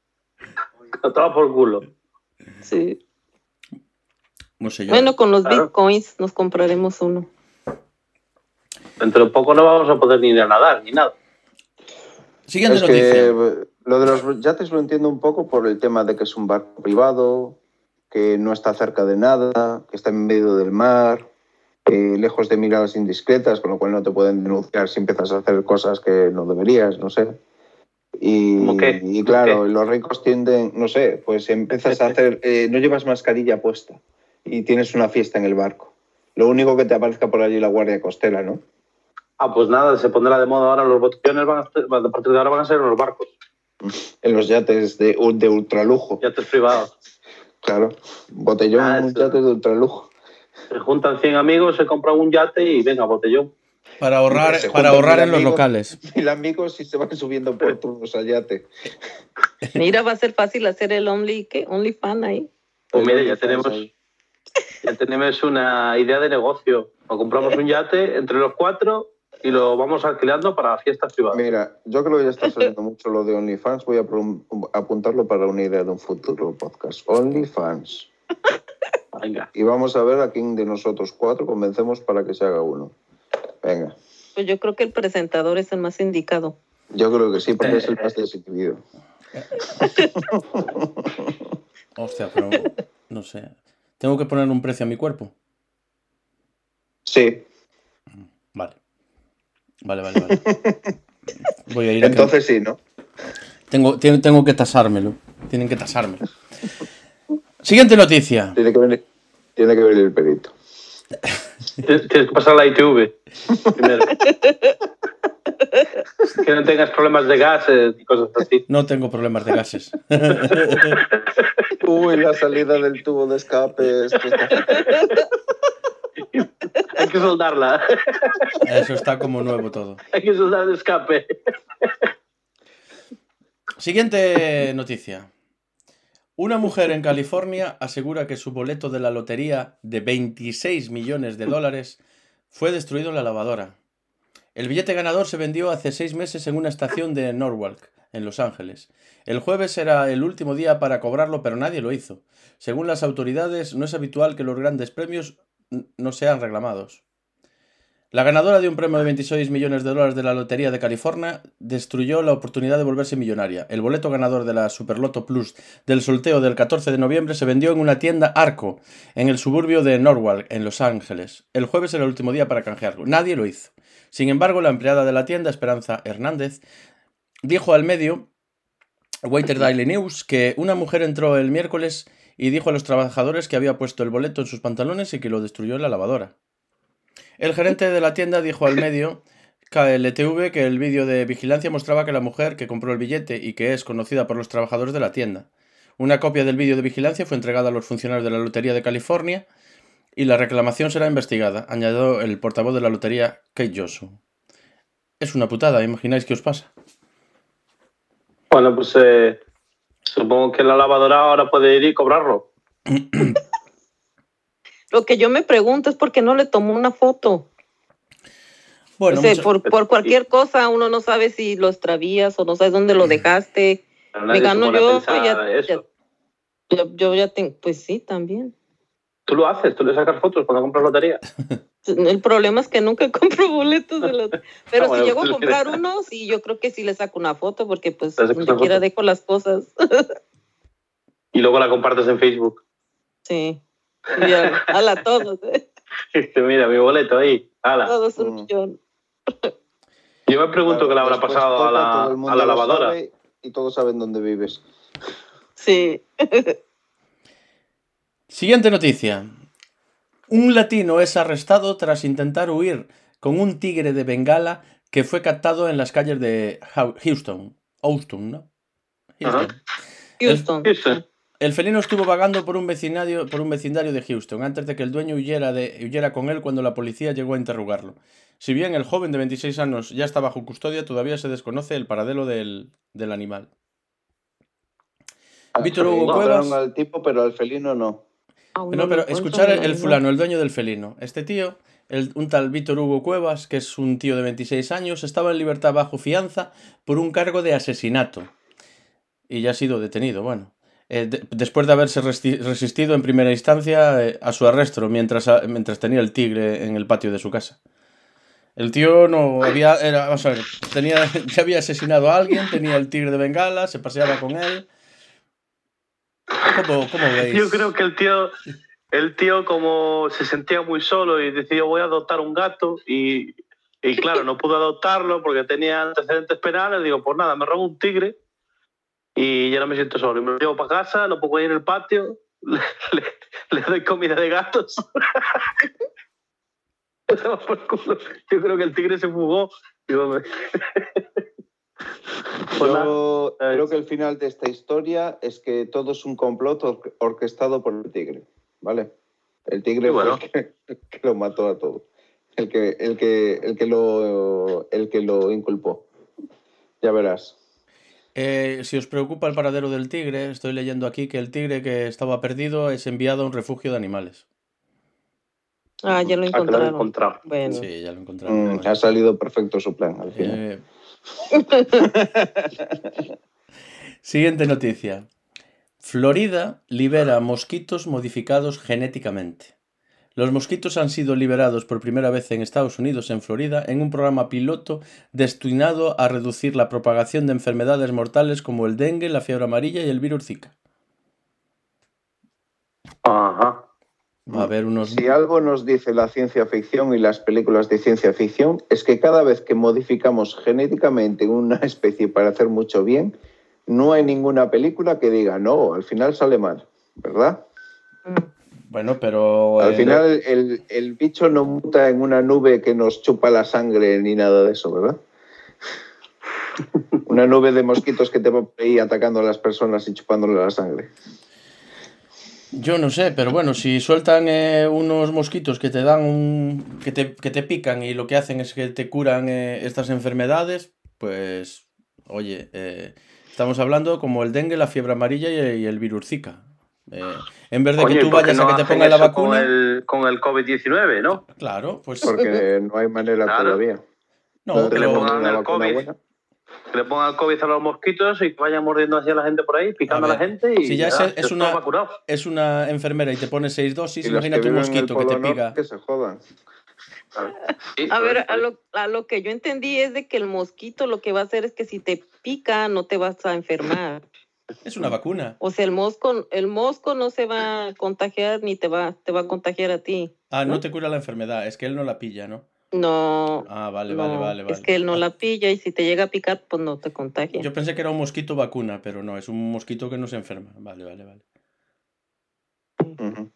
Todo por culo. Sí. no yo. Bueno, con los Claro. bitcoins nos compraremos uno. Dentro de poco no vamos a poder ni ir a nadar ni nada. Siguiente Es noticia. que lo de los yates lo entiendo un poco por el tema de que es un barco privado, que no está cerca de nada, que está en medio del mar, eh, lejos de miradas indiscretas, con lo cual no te pueden denunciar si empiezas a hacer cosas que no deberías, no sé. Y, y ¿Cómo claro, los ricos tienden, no sé, pues empiezas a hacer, eh, no llevas mascarilla puesta y tienes una fiesta en el barco. Lo único que te aparezca por allí la guardia costera, ¿no? Ah, pues nada, se pondrá de moda ahora los botellones, van a, ser- a partir de ahora van a ser en los barcos, En los yates de, de ultralujo. yates privados. Claro, botellón, Ah, un yate de ultralujo. Se juntan 100 amigos, se compran un yate y venga, botellón. Para ahorrar, para ahorrar en los amigos. locales. Mil amigos y se van subiendo por turnos al yate. Mira, va a ser fácil hacer el Only, ¿qué? Only fan ahí. Pues mira, ya tenemos, ya tenemos una idea de negocio. Nos compramos un yate entre los cuatro y lo vamos alquilando para fiestas privadas. Mira, yo creo que ya está saliendo mucho lo de OnlyFans. Voy a apuntarlo para una idea de un futuro podcast. OnlyFans. Venga. Y vamos a ver a quién de nosotros cuatro convencemos para que se haga uno. Venga, Pues yo creo que el presentador es el más indicado. yo creo que sí, porque es el más desinhibido. Hostia, pero no sé. Tengo que poner un precio a mi cuerpo. Sí. Vale, vale, vale. Voy a ir a entonces sí, ¿no? Tengo, tengo, tengo que tasármelo. Tienen que tasármelo. Siguiente noticia. Tiene que venir, tiene que venir el perito. Tienes que pasar la ITV primero. que no tengas problemas de gases y cosas así. No tengo problemas de gases. Uy, la salida del tubo de escape. está fatal. Hay que soldarla. Eso está como nuevo todo. Hay que soldar el escape. Siguiente noticia. Una mujer en California asegura que su boleto de la lotería de 26 millones de dólares fue destruido en la lavadora. El billete ganador se vendió hace seis meses en una estación de Norwalk, en Los Ángeles. El jueves era el último día para cobrarlo, pero nadie lo hizo. Según las autoridades, no es habitual que los grandes premios no sean reclamados. La ganadora de un premio de 26 millones de dólares de la Lotería de California destruyó la oportunidad de volverse millonaria. El boleto ganador de la Superloto Plus del sorteo del 14 de noviembre se vendió en una tienda Arco, en el suburbio de Norwalk, en Los Ángeles. El jueves era el último día para canjearlo. Nadie lo hizo. Sin embargo, la empleada de la tienda, Esperanza Hernández, dijo al medio Waiter Daily News que una mujer entró el miércoles y dijo a los trabajadores que había puesto el boleto en sus pantalones y que lo destruyó en la lavadora. El gerente de la tienda dijo al medio KLTV que el vídeo de vigilancia mostraba que la mujer que compró el billete y que es conocida por los trabajadores de la tienda. Una copia del vídeo de vigilancia fue entregada a los funcionarios de la Lotería de California y la reclamación será investigada, añadió el portavoz de la lotería, Kate Josu. Es una putada, ¿imagináis qué os pasa? Bueno, pues eh, supongo que la lavadora ahora puede ir y cobrarlo. Lo que yo me pregunto es por qué no le tomó una foto. Bueno, o sea, mucha- por, por cualquier cosa uno no sabe si lo extravías o no sabes dónde lo dejaste. Pero Me gano yo, ya- eso. Yo, yo ya tengo, pues sí, también. Tú lo haces, tú le sacas fotos cuando compras lotería. El problema es que nunca compro boletos de los... Pero Ah, bueno, si llego a pues, comprar uno, sí, yo creo que sí le saco una foto porque pues donde quiera dejo las cosas. Y luego la compartes en Facebook. Sí. Ala, todos, ¿eh? Dice, Mira, mi boleto ahí. Ala. Todos un Mm. millón. Yo me pregunto qué le habrá pasado a la, a la lavadora. Y todos saben dónde vives. Sí. Siguiente noticia. Un latino es arrestado tras intentar huir con un tigre de Bengala que fue captado en las calles de Houston. Houston, ¿no? Houston. El felino estuvo vagando por un vecindario, por un vecindario de Houston antes de que el dueño huyera, de, huyera con él cuando la policía llegó a interrogarlo. Si bien el joven de 26 años ya está bajo custodia, todavía se desconoce el paradero del, del animal. Víctor Hugo Cuevas. al tipo, pero al felino no. Aún No, no pero escuchar el, fulano, el dueño del felino. Este tío, el- un tal Víctor Hugo Cuevas, que es un tío de 26 años, estaba en libertad bajo fianza por un cargo de asesinato. Y ya ha sido detenido, bueno. Eh, de- después de haberse resistido en primera instancia eh, a su arresto mientras, a- mientras tenía el tigre en el patio de su casa. El tío no había, era, vamos a ver, tenía, ya había asesinado a alguien, tenía el tigre de Bengala, se paseaba con él. ¿Cómo, cómo veis? Yo creo que el tío, el tío como se sentía muy solo y decidió voy a adoptar un gato y, y claro, no pudo adoptarlo porque tenía antecedentes penales. Digo, pues nada, me robo un tigre y ya no me siento solo. Y me lo llevo para casa, lo pongo ahí en el patio, le, le- le doy comida de gatos. Yo creo que el tigre se fugó. Digo, me- nada. Yo Eh, creo que el final de esta historia es que todo es un complot or- orquestado por el tigre, ¿vale? El tigre bueno. fue el que, que lo mató a todo. El que, el que, el que lo, el que lo inculpó. Ya verás. Eh, si os preocupa el paradero del tigre, estoy leyendo aquí que el tigre que estaba perdido es enviado a un refugio de animales. Ah, ya lo Ah, lo encontraron. encontrado. Bueno. Sí, ya lo encontraron. Mm, ha salido perfecto su plan al final. Eh, Siguiente noticia. Florida libera mosquitos modificados genéticamente. Los mosquitos han sido liberados por primera vez en Estados Unidos, en Florida, en un programa piloto destinado a reducir la propagación de enfermedades mortales como el dengue, la fiebre amarilla y el virus Zika. Ajá. Va a haber unos... Si algo nos dice la ciencia ficción y las películas de ciencia ficción es que cada vez que modificamos genéticamente una especie para hacer mucho bien, no hay ninguna película que diga no, al final sale mal, ¿verdad? Mm. Bueno, pero... Al eh, final el, el bicho no muta en una nube que nos chupa la sangre ni nada de eso, ¿verdad? Una nube de mosquitos que te va ahí atacando a las personas y chupándole la sangre. Yo no sé, pero bueno, si sueltan eh, unos mosquitos que te dan un. Que te, que te pican y lo que hacen es que te curan eh, estas enfermedades, pues. Oye, eh, estamos hablando como el dengue, la fiebre amarilla y, y el virus Zika. Eh, en vez de Coño, que ¿y tú vayas no a que te pongan la vacuna. Con el, con el COVID-19, ¿no? Claro, pues. Porque no hay manera Claro. todavía. No, que le pongan el COVID. Que le pongan el COVID a los mosquitos y que vayan mordiendo hacia la gente por ahí, picando A a, la gente y si ya ya, es- una-. Es una enfermera y te pone seis dosis, imagínate un mosquito que te pica. Que se jodan. A ver, a lo, a lo que yo entendí es de que el mosquito lo que va a hacer es que si te pica no te vas a enfermar. Es una vacuna. O sea, el mosco, el mosco no se va a contagiar ni te va, te va a contagiar a ti. Ah, no ¿No? te cura la enfermedad, es que él no la pilla, ¿no? No, Ah, vale, no, vale, vale, vale. es que él no la pilla y si te llega a picar, pues no te contagia. Yo pensé que era un mosquito vacuna, pero no, es un mosquito que no se enferma. Vale, vale, vale.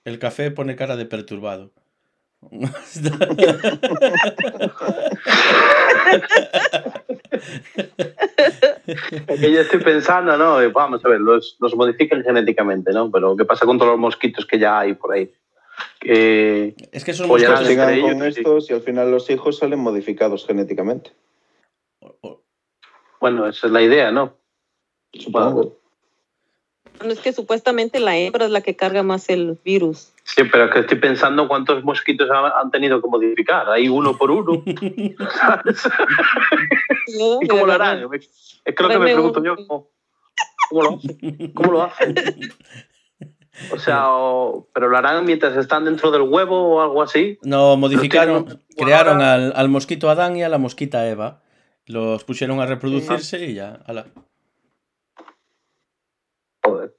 El café pone cara de perturbado. Es que yo estoy pensando, ¿no? Vamos a ver, los, los modifican genéticamente, ¿no? Pero ¿qué pasa con todos los mosquitos que ya hay por ahí? Que Es que son entre Sigan ellos, con sí. estos y al final los hijos salen modificados genéticamente. Bueno, esa es la idea, ¿no? Supongo. Bueno, es que supuestamente la hembra es la que carga más el virus. Sí, pero que estoy pensando cuántos mosquitos han, tenido que modificar. Ahí uno por uno. ¿sabes? ¿no? ¿Y cómo lo harán? Es que lo que me pregunto un- yo. ¿cómo, cómo lo hacen? ¿Cómo lo hacen? O sea, o- pero lo harán mientras están dentro del huevo o algo así. No, modificaron, tienen crearon al, al mosquito Adán y a la mosquita Eva. Los pusieron a reproducirse y ya. ala. Joder.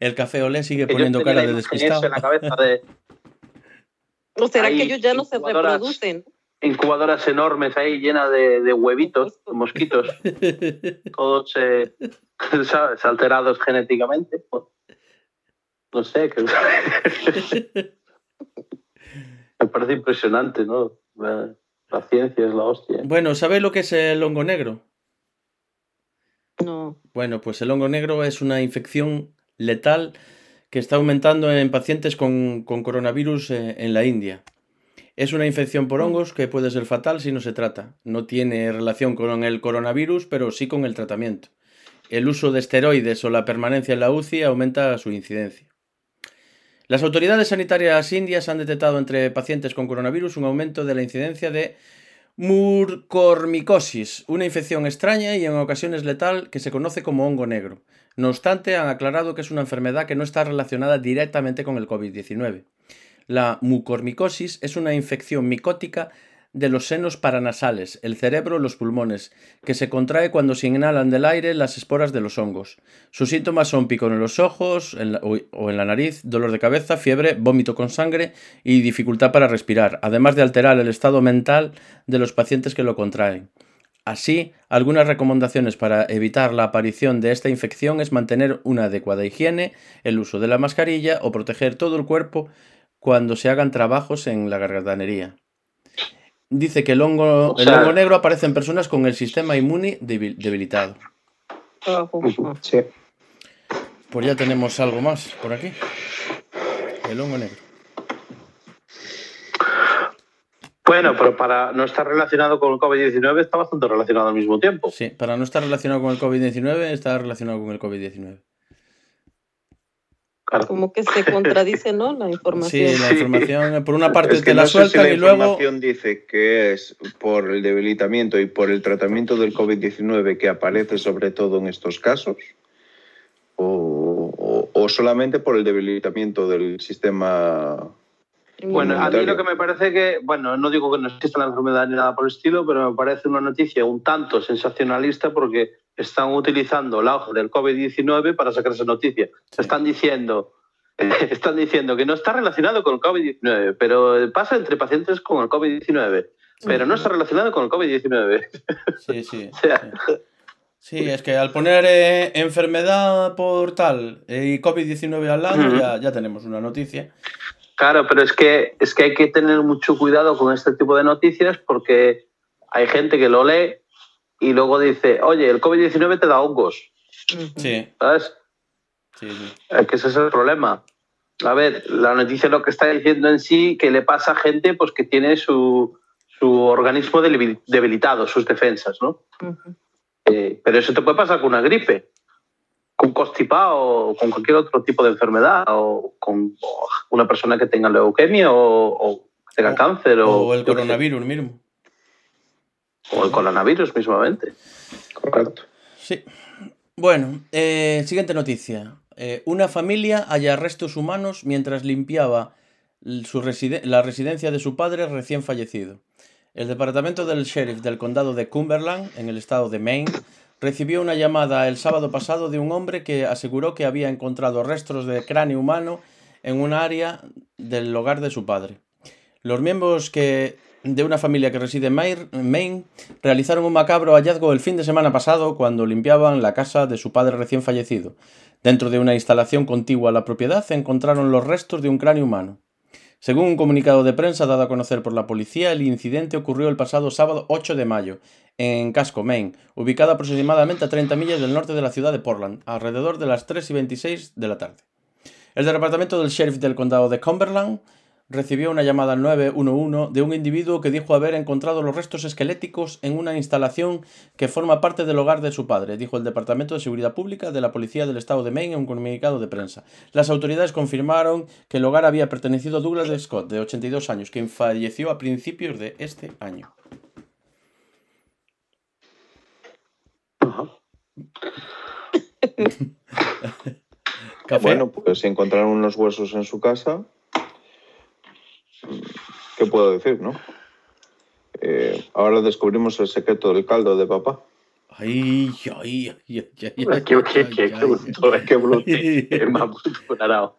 El café olé sigue poniendo cara de despistado. en la cabeza de ¿O será Hay que ellos ya no se incubadoras. reproducen? incubadoras enormes ahí llenas de, de huevitos, mosquitos, todos eh, ¿sabes? alterados genéticamente. No sé, que... me parece impresionante, ¿no? La, la ciencia es la hostia. Bueno, ¿sabéis lo que es el hongo negro? No. Bueno, pues el hongo negro es una infección letal que está aumentando en pacientes con, con coronavirus eh, en la India. Es una infección por hongos que puede ser fatal si no se trata. No tiene relación con el coronavirus, pero sí con el tratamiento. El uso de esteroides o la permanencia en la UCI aumenta su incidencia. Las autoridades sanitarias indias han detectado entre pacientes con coronavirus un aumento de la incidencia de Murcormicosis, una infección extraña y en ocasiones letal que se conoce como hongo negro. No obstante, han aclarado que es una enfermedad que no está relacionada directamente con el COVID-19. La mucormicosis es una infección micótica de los senos paranasales, el cerebro, los pulmones, que se contrae cuando se inhalan del aire las esporas de los hongos. Sus síntomas son picor en los ojos o en la nariz, dolor de cabeza, fiebre, vómito con sangre y dificultad para respirar, además de alterar el estado mental de los pacientes que lo contraen. Así, algunas recomendaciones para evitar la aparición de esta infección es mantener una adecuada higiene, el uso de la mascarilla o proteger todo el cuerpo cuando se hagan trabajos en la gargantanería. Dice que el hongo, O el hongo negro aparece en personas con el sistema inmune debil- debilitado. Sí. Pues ya tenemos algo más por aquí. El hongo negro. Bueno, pero para no estar relacionado con el COVID-19 está bastante relacionado al mismo tiempo. Sí, para no estar relacionado con el COVID-19, está relacionado con el COVID-19. Claro. Como que se contradice, ¿no? La información. Sí, la Sí. información, por una parte Es que te la no sé si sueltan la y luego... información dice que es por el debilitamiento y por el tratamiento del COVID-19 que aparece sobre todo en estos casos o, o- o solamente por el debilitamiento del sistema Bueno, a mí lo que me parece que, bueno, no digo que no exista la enfermedad ni nada por el estilo, pero me parece una noticia un tanto sensacionalista porque están utilizando el auge del COVID-19 para sacarse noticia. Están diciendo, están diciendo que no está relacionado con el COVID-19, pero pasa entre pacientes con el COVID-19, pero no está relacionado con el COVID-19. Sí, sí. O sea, sí. Sí, es que al poner eh, enfermedad por tal eh, y COVID-19 al lado, ya, ya tenemos una noticia. Claro, pero es que, es que hay que tener mucho cuidado con este tipo de noticias porque hay gente que lo lee y luego dice, oye, el COVID-19 te da hongos. Sí, ¿sabes? sí, sí. Es que ese es el problema. A ver, la noticia lo que está diciendo en sí que le pasa a gente pues, que tiene su, su organismo debil- debilitado, sus defensas, ¿no? Eh, pero eso te puede pasar con una gripe, con constipado, o con cualquier otro tipo de enfermedad, o con o una persona que tenga leucemia o, o que tenga O- cáncer, o, O el sé, coronavirus mismo. o el coronavirus mismamente. Correcto. Sí. Bueno, eh, siguiente noticia. Eh, una familia halla restos humanos mientras limpiaba su la residencia de su padre recién fallecido. El departamento del sheriff del condado de Cumberland, en el estado de Maine, recibió una llamada el sábado pasado de un hombre que aseguró que había encontrado restos de cráneo humano en un área del hogar de su padre. Los miembros que, de una familia que reside en Maine realizaron un macabro hallazgo el fin de semana pasado cuando limpiaban la casa de su padre recién fallecido. Dentro de una instalación contigua a la propiedad encontraron los restos de un cráneo humano. Según un comunicado de prensa dado a conocer por la policía, el incidente ocurrió el pasado sábado 8 de mayo en Casco, Maine, ubicada aproximadamente a 30 millas del norte de la ciudad de Portland, alrededor de las 3 y 26 de la tarde. El departamento del sheriff del condado de Cumberland recibió una llamada al 911 de un individuo que dijo haber encontrado los restos esqueléticos en una instalación que forma parte del hogar de su padre, dijo el Departamento de Seguridad Pública de la Policía del Estado de Maine en un comunicado de prensa. Las autoridades confirmaron que el hogar había pertenecido a Douglas Scott, de 82 años, quien falleció a principios de este año. Café. Bueno, pues encontraron unos huesos en su casa, ¿qué puedo decir, no? Eh, ahora descubrimos el secreto del caldo de papá. Ay, ay, ay, ay, ay, Qué, ay, qué, qué, ay, qué ay, bruto, eh, qué bruto. ay. Qué más bruto.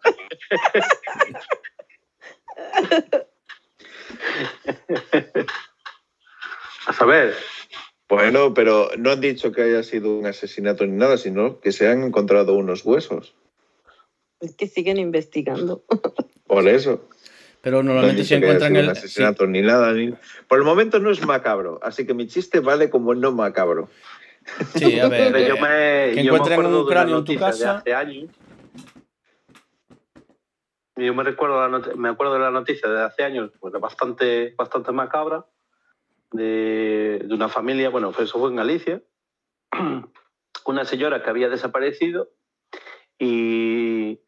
A saber, Bueno, pero no han dicho que haya sido un asesinato ni nada, sino que se han encontrado unos huesos. Es que siguen investigando. Por eso. Pero No normalmente dicho se encuentran el... asesinato ni nada. Ni... Por el momento no es macabro, así que mi chiste vale como no macabro. Sí, a ver. Pero yo eh, me, que yo encuentren un cráneo en tu de casa. hace años. Yo me recuerdo me acuerdo de la noticia de hace años, pues bastante, bastante macabra, de, de una familia, bueno, eso fue en Galicia, una señora que había desaparecido y,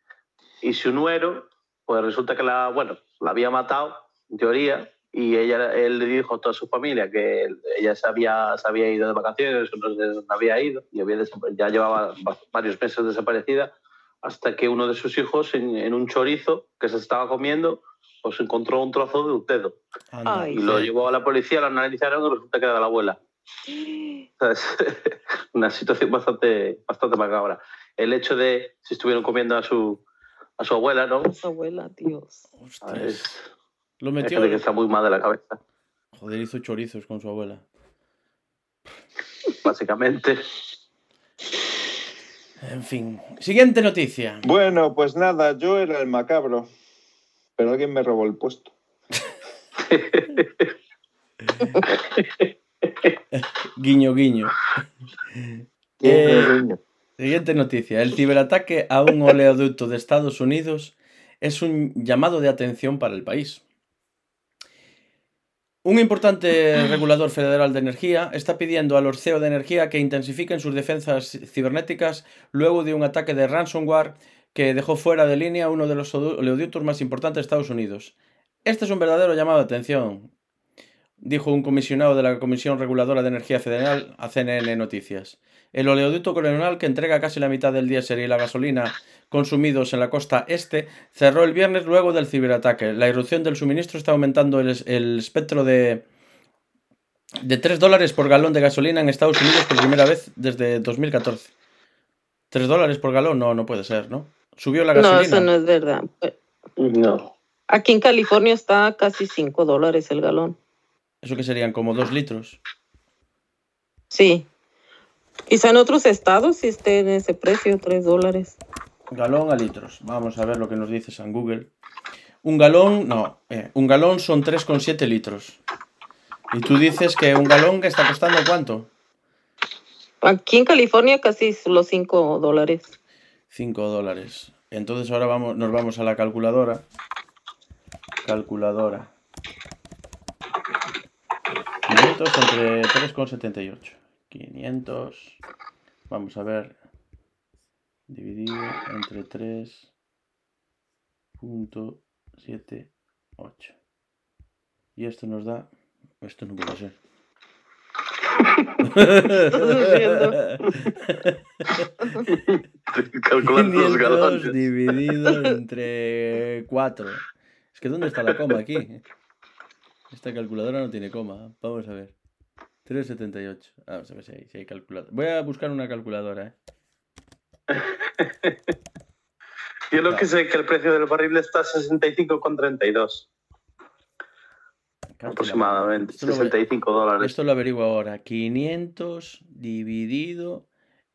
y su nuero, pues resulta que la, bueno, la había matado, en teoría, y ella, él le dijo a toda su familia que ella se había, se había ido de vacaciones, no había ido, y había ya llevaba va- varios meses desaparecida, hasta que uno de sus hijos, en, en un chorizo que se estaba comiendo, pues encontró un trozo de un dedo. Ay. Y lo llevó a la policía, lo analizaron y resulta que era de la abuela. ¿Sabes? Una situación bastante, bastante macabra. El hecho de si estuvieron comiendo a su, a su abuela, ¿no? Su abuela, Dios. Ostras. Es, Lo metió... gente que está muy mal de la cabeza, Joder, hizo chorizos con su abuela. básicamente. En fin. Siguiente noticia. Bueno, pues nada, yo era el macabro, pero alguien me robó el puesto. Guiño, guiño. Eh, Siguiente noticia. El ciberataque a un oleoducto de Estados Unidos es un llamado de atención para el país. Un importante regulador federal de energía está pidiendo a los CEO de energía que intensifiquen sus defensas cibernéticas luego de un ataque de ransomware que dejó fuera de línea uno de los oleoductos más importantes de Estados Unidos. Este es un verdadero llamado de atención, dijo un comisionado de la Comisión Reguladora de Energía Federal a CNN Noticias. El oleoducto colonial, que entrega casi la mitad del diésel y la gasolina consumidos en la costa este, cerró el viernes luego del ciberataque. La irrupción del suministro está aumentando el, el espectro de, de 3 dólares por galón de gasolina en Estados Unidos por primera vez desde 2014. ¿3 dólares por galón? No, no puede ser, ¿no? Subió la No, gasolina. eso no es verdad. No. Aquí en California está casi 5 dólares el galón. ¿Eso que serían? Como 2 litros. Sí. Quizá en otros estados sí esté en ese precio, 3 dólares. Galón a litros. Vamos a ver lo que nos dice San Google. Un galón, no, eh, un galón son 3,7 litros. Y tú dices que un galón que está costando cuánto? Aquí en California casi los 5 dólares. 5 dólares. Entonces ahora vamos, nos vamos a la calculadora. Calculadora. 500 entre 3,78. 500. Vamos a ver. Dividido entre 3.78. Y esto nos da. Esto no puede ser. Calculando los 500 galones. dividido entre 4. Es que ¿dónde está la coma aquí? Esta calculadora no tiene coma. Vamos a ver. 3,78. Vamos a ver si hay, si hay calculadora. Voy a buscar una calculadora, ¿eh? Yo lo que sé es que el precio del barril está a 65,32 aproximadamente. Esto lo, 65 dólares. esto lo averiguo ahora. 500 dividido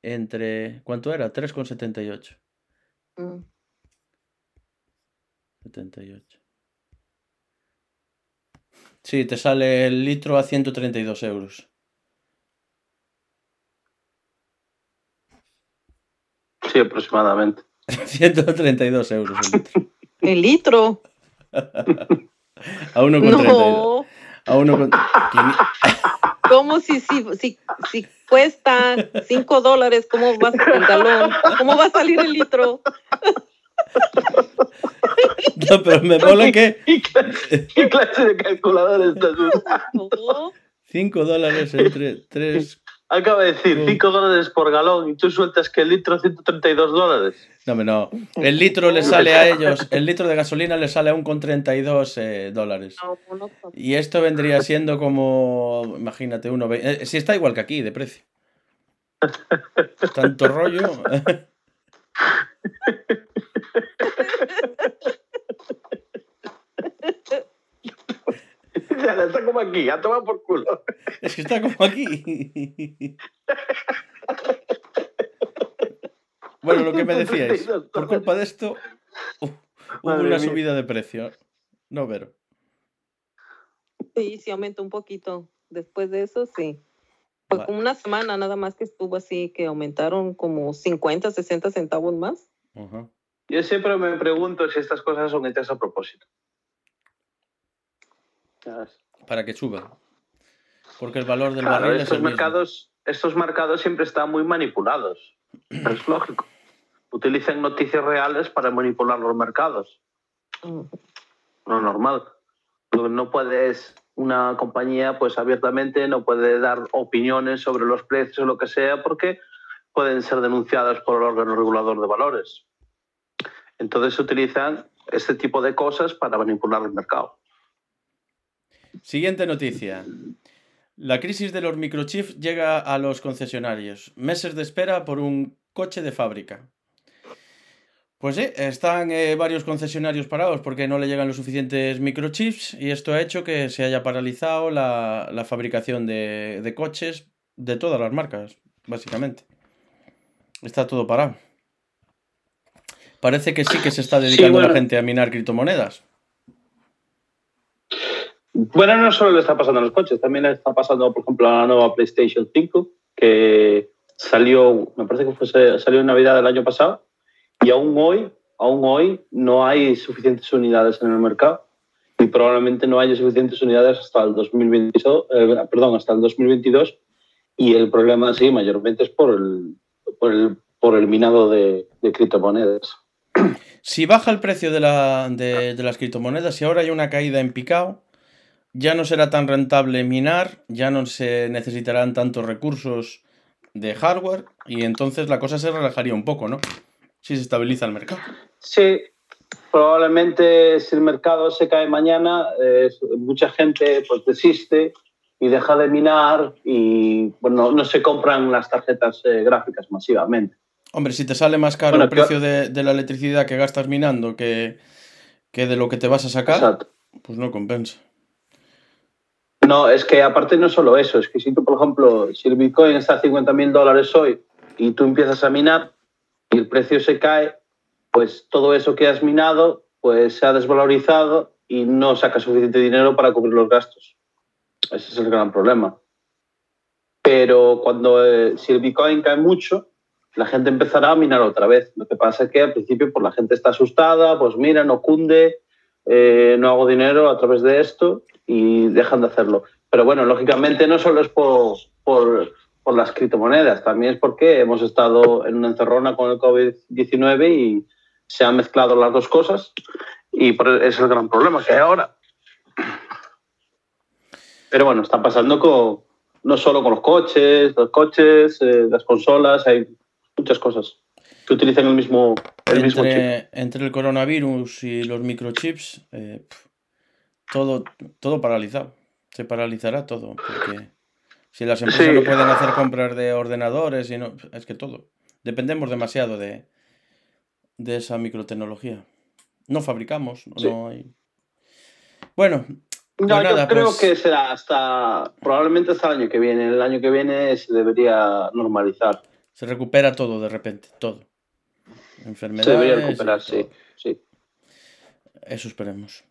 entre... ¿Cuánto era? 3,78. Mm. 78. Sí, te sale el litro a 132 euros. Sí, aproximadamente. 132 euros el litro. El litro. A 1,32. No. A 1 con... ¿Cómo si, si, si, si cuesta 5 dólares? ¿Cómo va el galón? ¿Cómo va a salir el litro? No, pero me mola que ¿Qué clase, de calculador estás usando? No. 5 dólares entre 3... Acaba de decir Mm. 5 dólares por galón y tú sueltas que el litro 132 dólares. No, no. El litro le sale a ellos, el litro de gasolina le sale a 1,32 eh, dólares. No, no, no. Y esto vendría siendo como, imagínate, uno... ve- eh, si está igual que aquí, de precio. Tanto rollo. Ya está como aquí, a tomar por culo. Es que está como aquí. Bueno, lo que me decíais, por culpa de esto, hu- hubo Madre una mía. subida de precio. No, Vero. Sí, sí aumentó un poquito. Después de eso, sí. Fue Va- como una semana nada más que estuvo así, que aumentaron como 50, 60 centavos más. Ajá. Yo siempre me pregunto si estas cosas son hechas a propósito. Para que suba. Porque el valor del Claro, barril es estos mismo. mercados, estos mercados siempre están muy manipulados. Es lógico. Utilizan noticias reales para manipular los mercados. Lo normal. No puedes, una compañía, pues abiertamente no puede dar opiniones sobre los precios o lo que sea porque pueden ser denunciadas por el órgano regulador de valores. Entonces se utilizan este tipo de cosas para manipular el mercado. Siguiente noticia. La crisis de los microchips llega a los concesionarios. Meses de espera por un coche de fábrica. Pues sí, están eh, varios concesionarios parados porque no le llegan los suficientes microchips y esto ha hecho que se haya paralizado la, la fabricación de, de coches de todas las marcas, básicamente. Está todo parado. Parece que sí que se está dedicando la bueno. gente a minar criptomonedas. Bueno, no solo le está pasando a los coches, también le está pasando, por ejemplo, a la nueva PlayStation 5, que salió, me parece que fue, salió en Navidad del año pasado, y aún hoy, aún hoy no hay suficientes unidades en el mercado, y probablemente no haya suficientes unidades hasta el 2022, eh, perdón, hasta el 2022, y el problema sí, mayormente es por el, por el, por el minado de, de criptomonedas. Si baja el precio de, la, de, de las criptomonedas y ahora hay una caída en picado, ya no será tan rentable minar, ya no se necesitarán tantos recursos de hardware y entonces la cosa se relajaría un poco, ¿no? Si se estabiliza el mercado. Sí, probablemente si el mercado se cae mañana, eh, mucha gente pues desiste y deja de minar y bueno, no se compran las tarjetas eh, gráficas masivamente. Hombre, si te sale más caro Bueno, el precio de, de la electricidad que gastas minando que, que de lo que te vas a sacar, Exacto. pues no compensa. No, es que aparte no solo eso, es que si tú, por ejemplo, si el Bitcoin está a 50 mil dólares hoy y tú empiezas a minar y el precio se cae, pues todo eso que has minado pues se ha desvalorizado y no sacas suficiente dinero para cubrir los gastos. Ese es el gran problema. Pero cuando eh, el Bitcoin cae mucho, la gente empezará a minar otra vez. Lo que pasa es que al principio pues, la gente está asustada, pues mira, no cunde, eh, no hago dinero a través de esto y dejan de hacerlo. Pero bueno, lógicamente no solo es por, por, las criptomonedas, también es porque hemos estado en una encerrona con el COVID-19 y se han mezclado las dos cosas y es el gran problema que hay ahora. Pero bueno, está pasando con, no solo con los coches, los coches, eh, las consolas, hay muchas cosas que utilizan el mismo, el mismo chip. Entre, entre el coronavirus y los microchips, eh, todo, todo paralizado. Se paralizará todo. Porque si las empresas Sí. no pueden hacer compras de ordenadores, y no, es que todo. Dependemos demasiado de, de esa microtecnología. No fabricamos, Sí. no hay. Bueno, No, pues nada, yo creo pues- que será hasta probablemente hasta el año que viene. El año que viene se debería normalizar. se recupera todo de repente, todo. Se debería recuperar, sí. sí. Eso esperemos.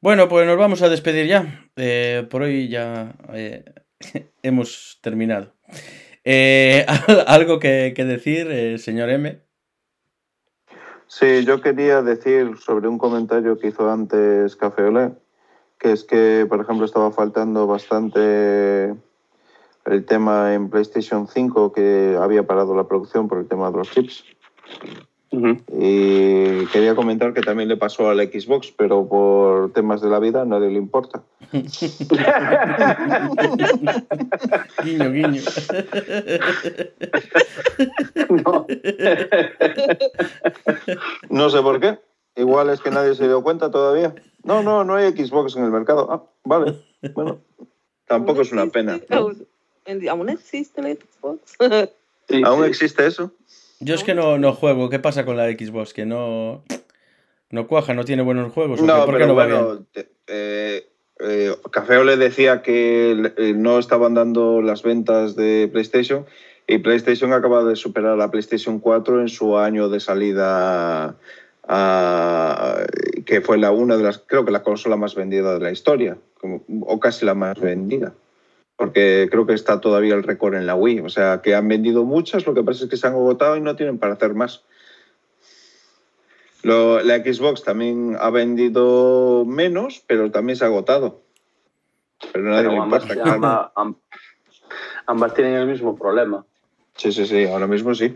Bueno, pues nos vamos a despedir ya. Eh, por hoy ya eh, hemos terminado. Eh, ¿Algo que, que decir, eh, señor M? Sí, yo quería decir sobre un comentario que hizo antes Café Olé, que es que, por ejemplo, estaba faltando bastante el tema en PlayStation 5, que había parado la producción por el tema de los chips. Y quería comentar que también le pasó a la Xbox, pero por temas de la vida a nadie le importa. Guiño, guiño. No. No sé por qué. Igual es que nadie se dio cuenta todavía. No, no, no hay Xbox en el mercado. Ah, vale. Bueno, tampoco es una pena. ¿no? Aún- Aún existe el Xbox. Sí, ¿Aún sí. existe eso? Yo es que no, no juego. ¿Qué pasa con la Xbox? Que no. No cuaja, no tiene buenos juegos. No, ¿Por qué pero no va bien? bueno, te- eh, eh, Café Ole decía que eh, no estaban dando las ventas de PlayStation y PlayStation acaba de superar a PlayStation 4 en su año de salida, a- que fue la una de las, creo que la consola más vendida de la historia, como- o casi la más vendida. Porque creo que está todavía el récord en la Wii. O sea, que han vendido muchas, lo que pasa es que se han agotado y no tienen para hacer más. Lo- la Xbox también ha vendido menos, pero también se ha agotado. Pero nadie Pero le ambas, importa. ambas- am- ambas tienen el mismo problema. Sí, sí, sí, ahora mismo sí.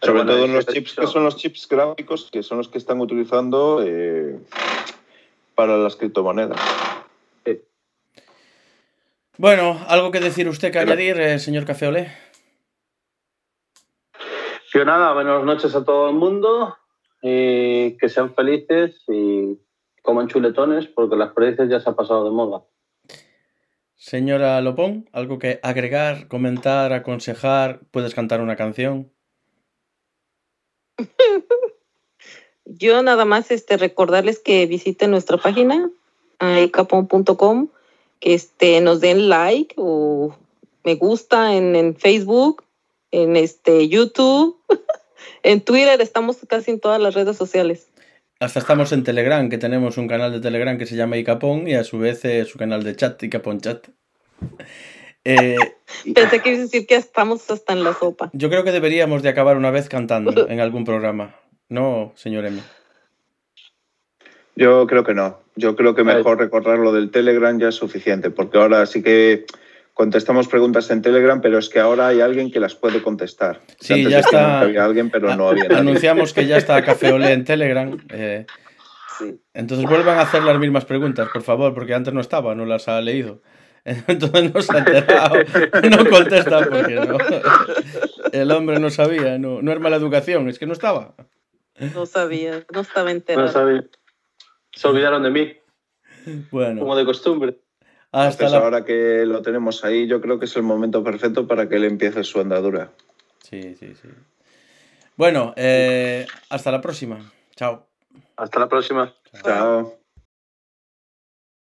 Pero Sobre bueno, todo en los chips que son los chips gráficos, que son los que están utilizando eh, para las criptomonedas. Bueno, ¿algo que decir usted que añadir, eh, señor Café Olé? Yo nada, buenas noches a todo el mundo. Y que sean felices y coman chuletones porque las perdices ya se ha pasado de moda. Señora Lopón, ¿algo que agregar, comentar, aconsejar? ¿Puedes cantar una canción? Yo nada más este, recordarles que visiten nuestra página, icapon.com, que este, nos den like o me gusta en, en Facebook, en este, YouTube, en Twitter, estamos casi en todas las redes sociales. Hasta estamos en Telegram, que tenemos un canal de Telegram que se llama Icapón y a su vez eh, su canal de chat, Icapón Chat. Eh, Pensé que ibas a decir que estamos hasta en la sopa. yo creo que deberíamos de acabar una vez cantando en algún programa. No, señor M. Yo creo que no. Yo creo que mejor recordar lo del Telegram ya es suficiente, porque ahora sí que contestamos preguntas en Telegram, pero es que ahora hay alguien que las puede contestar. Sí, Antes ya está. Había alguien, pero no había nadie. Anunciamos que ya está Café Olé en Telegram. eh, Sí. entonces vuelvan a hacer las mismas preguntas, por favor, porque antes no estaba, no las ha leído. Entonces no se ha enterado, no contesta porque no. El hombre no sabía, no, no es mala educación, es que no estaba. No sabía, no estaba No enterada. sabía. Se olvidaron de mí, Bueno, como de costumbre. hasta Entonces, la... ahora que lo tenemos ahí, yo creo que es el momento perfecto para que él empiece su andadura. Sí, sí, sí. Bueno, eh, hasta la próxima. Chao. Hasta la próxima. Chao.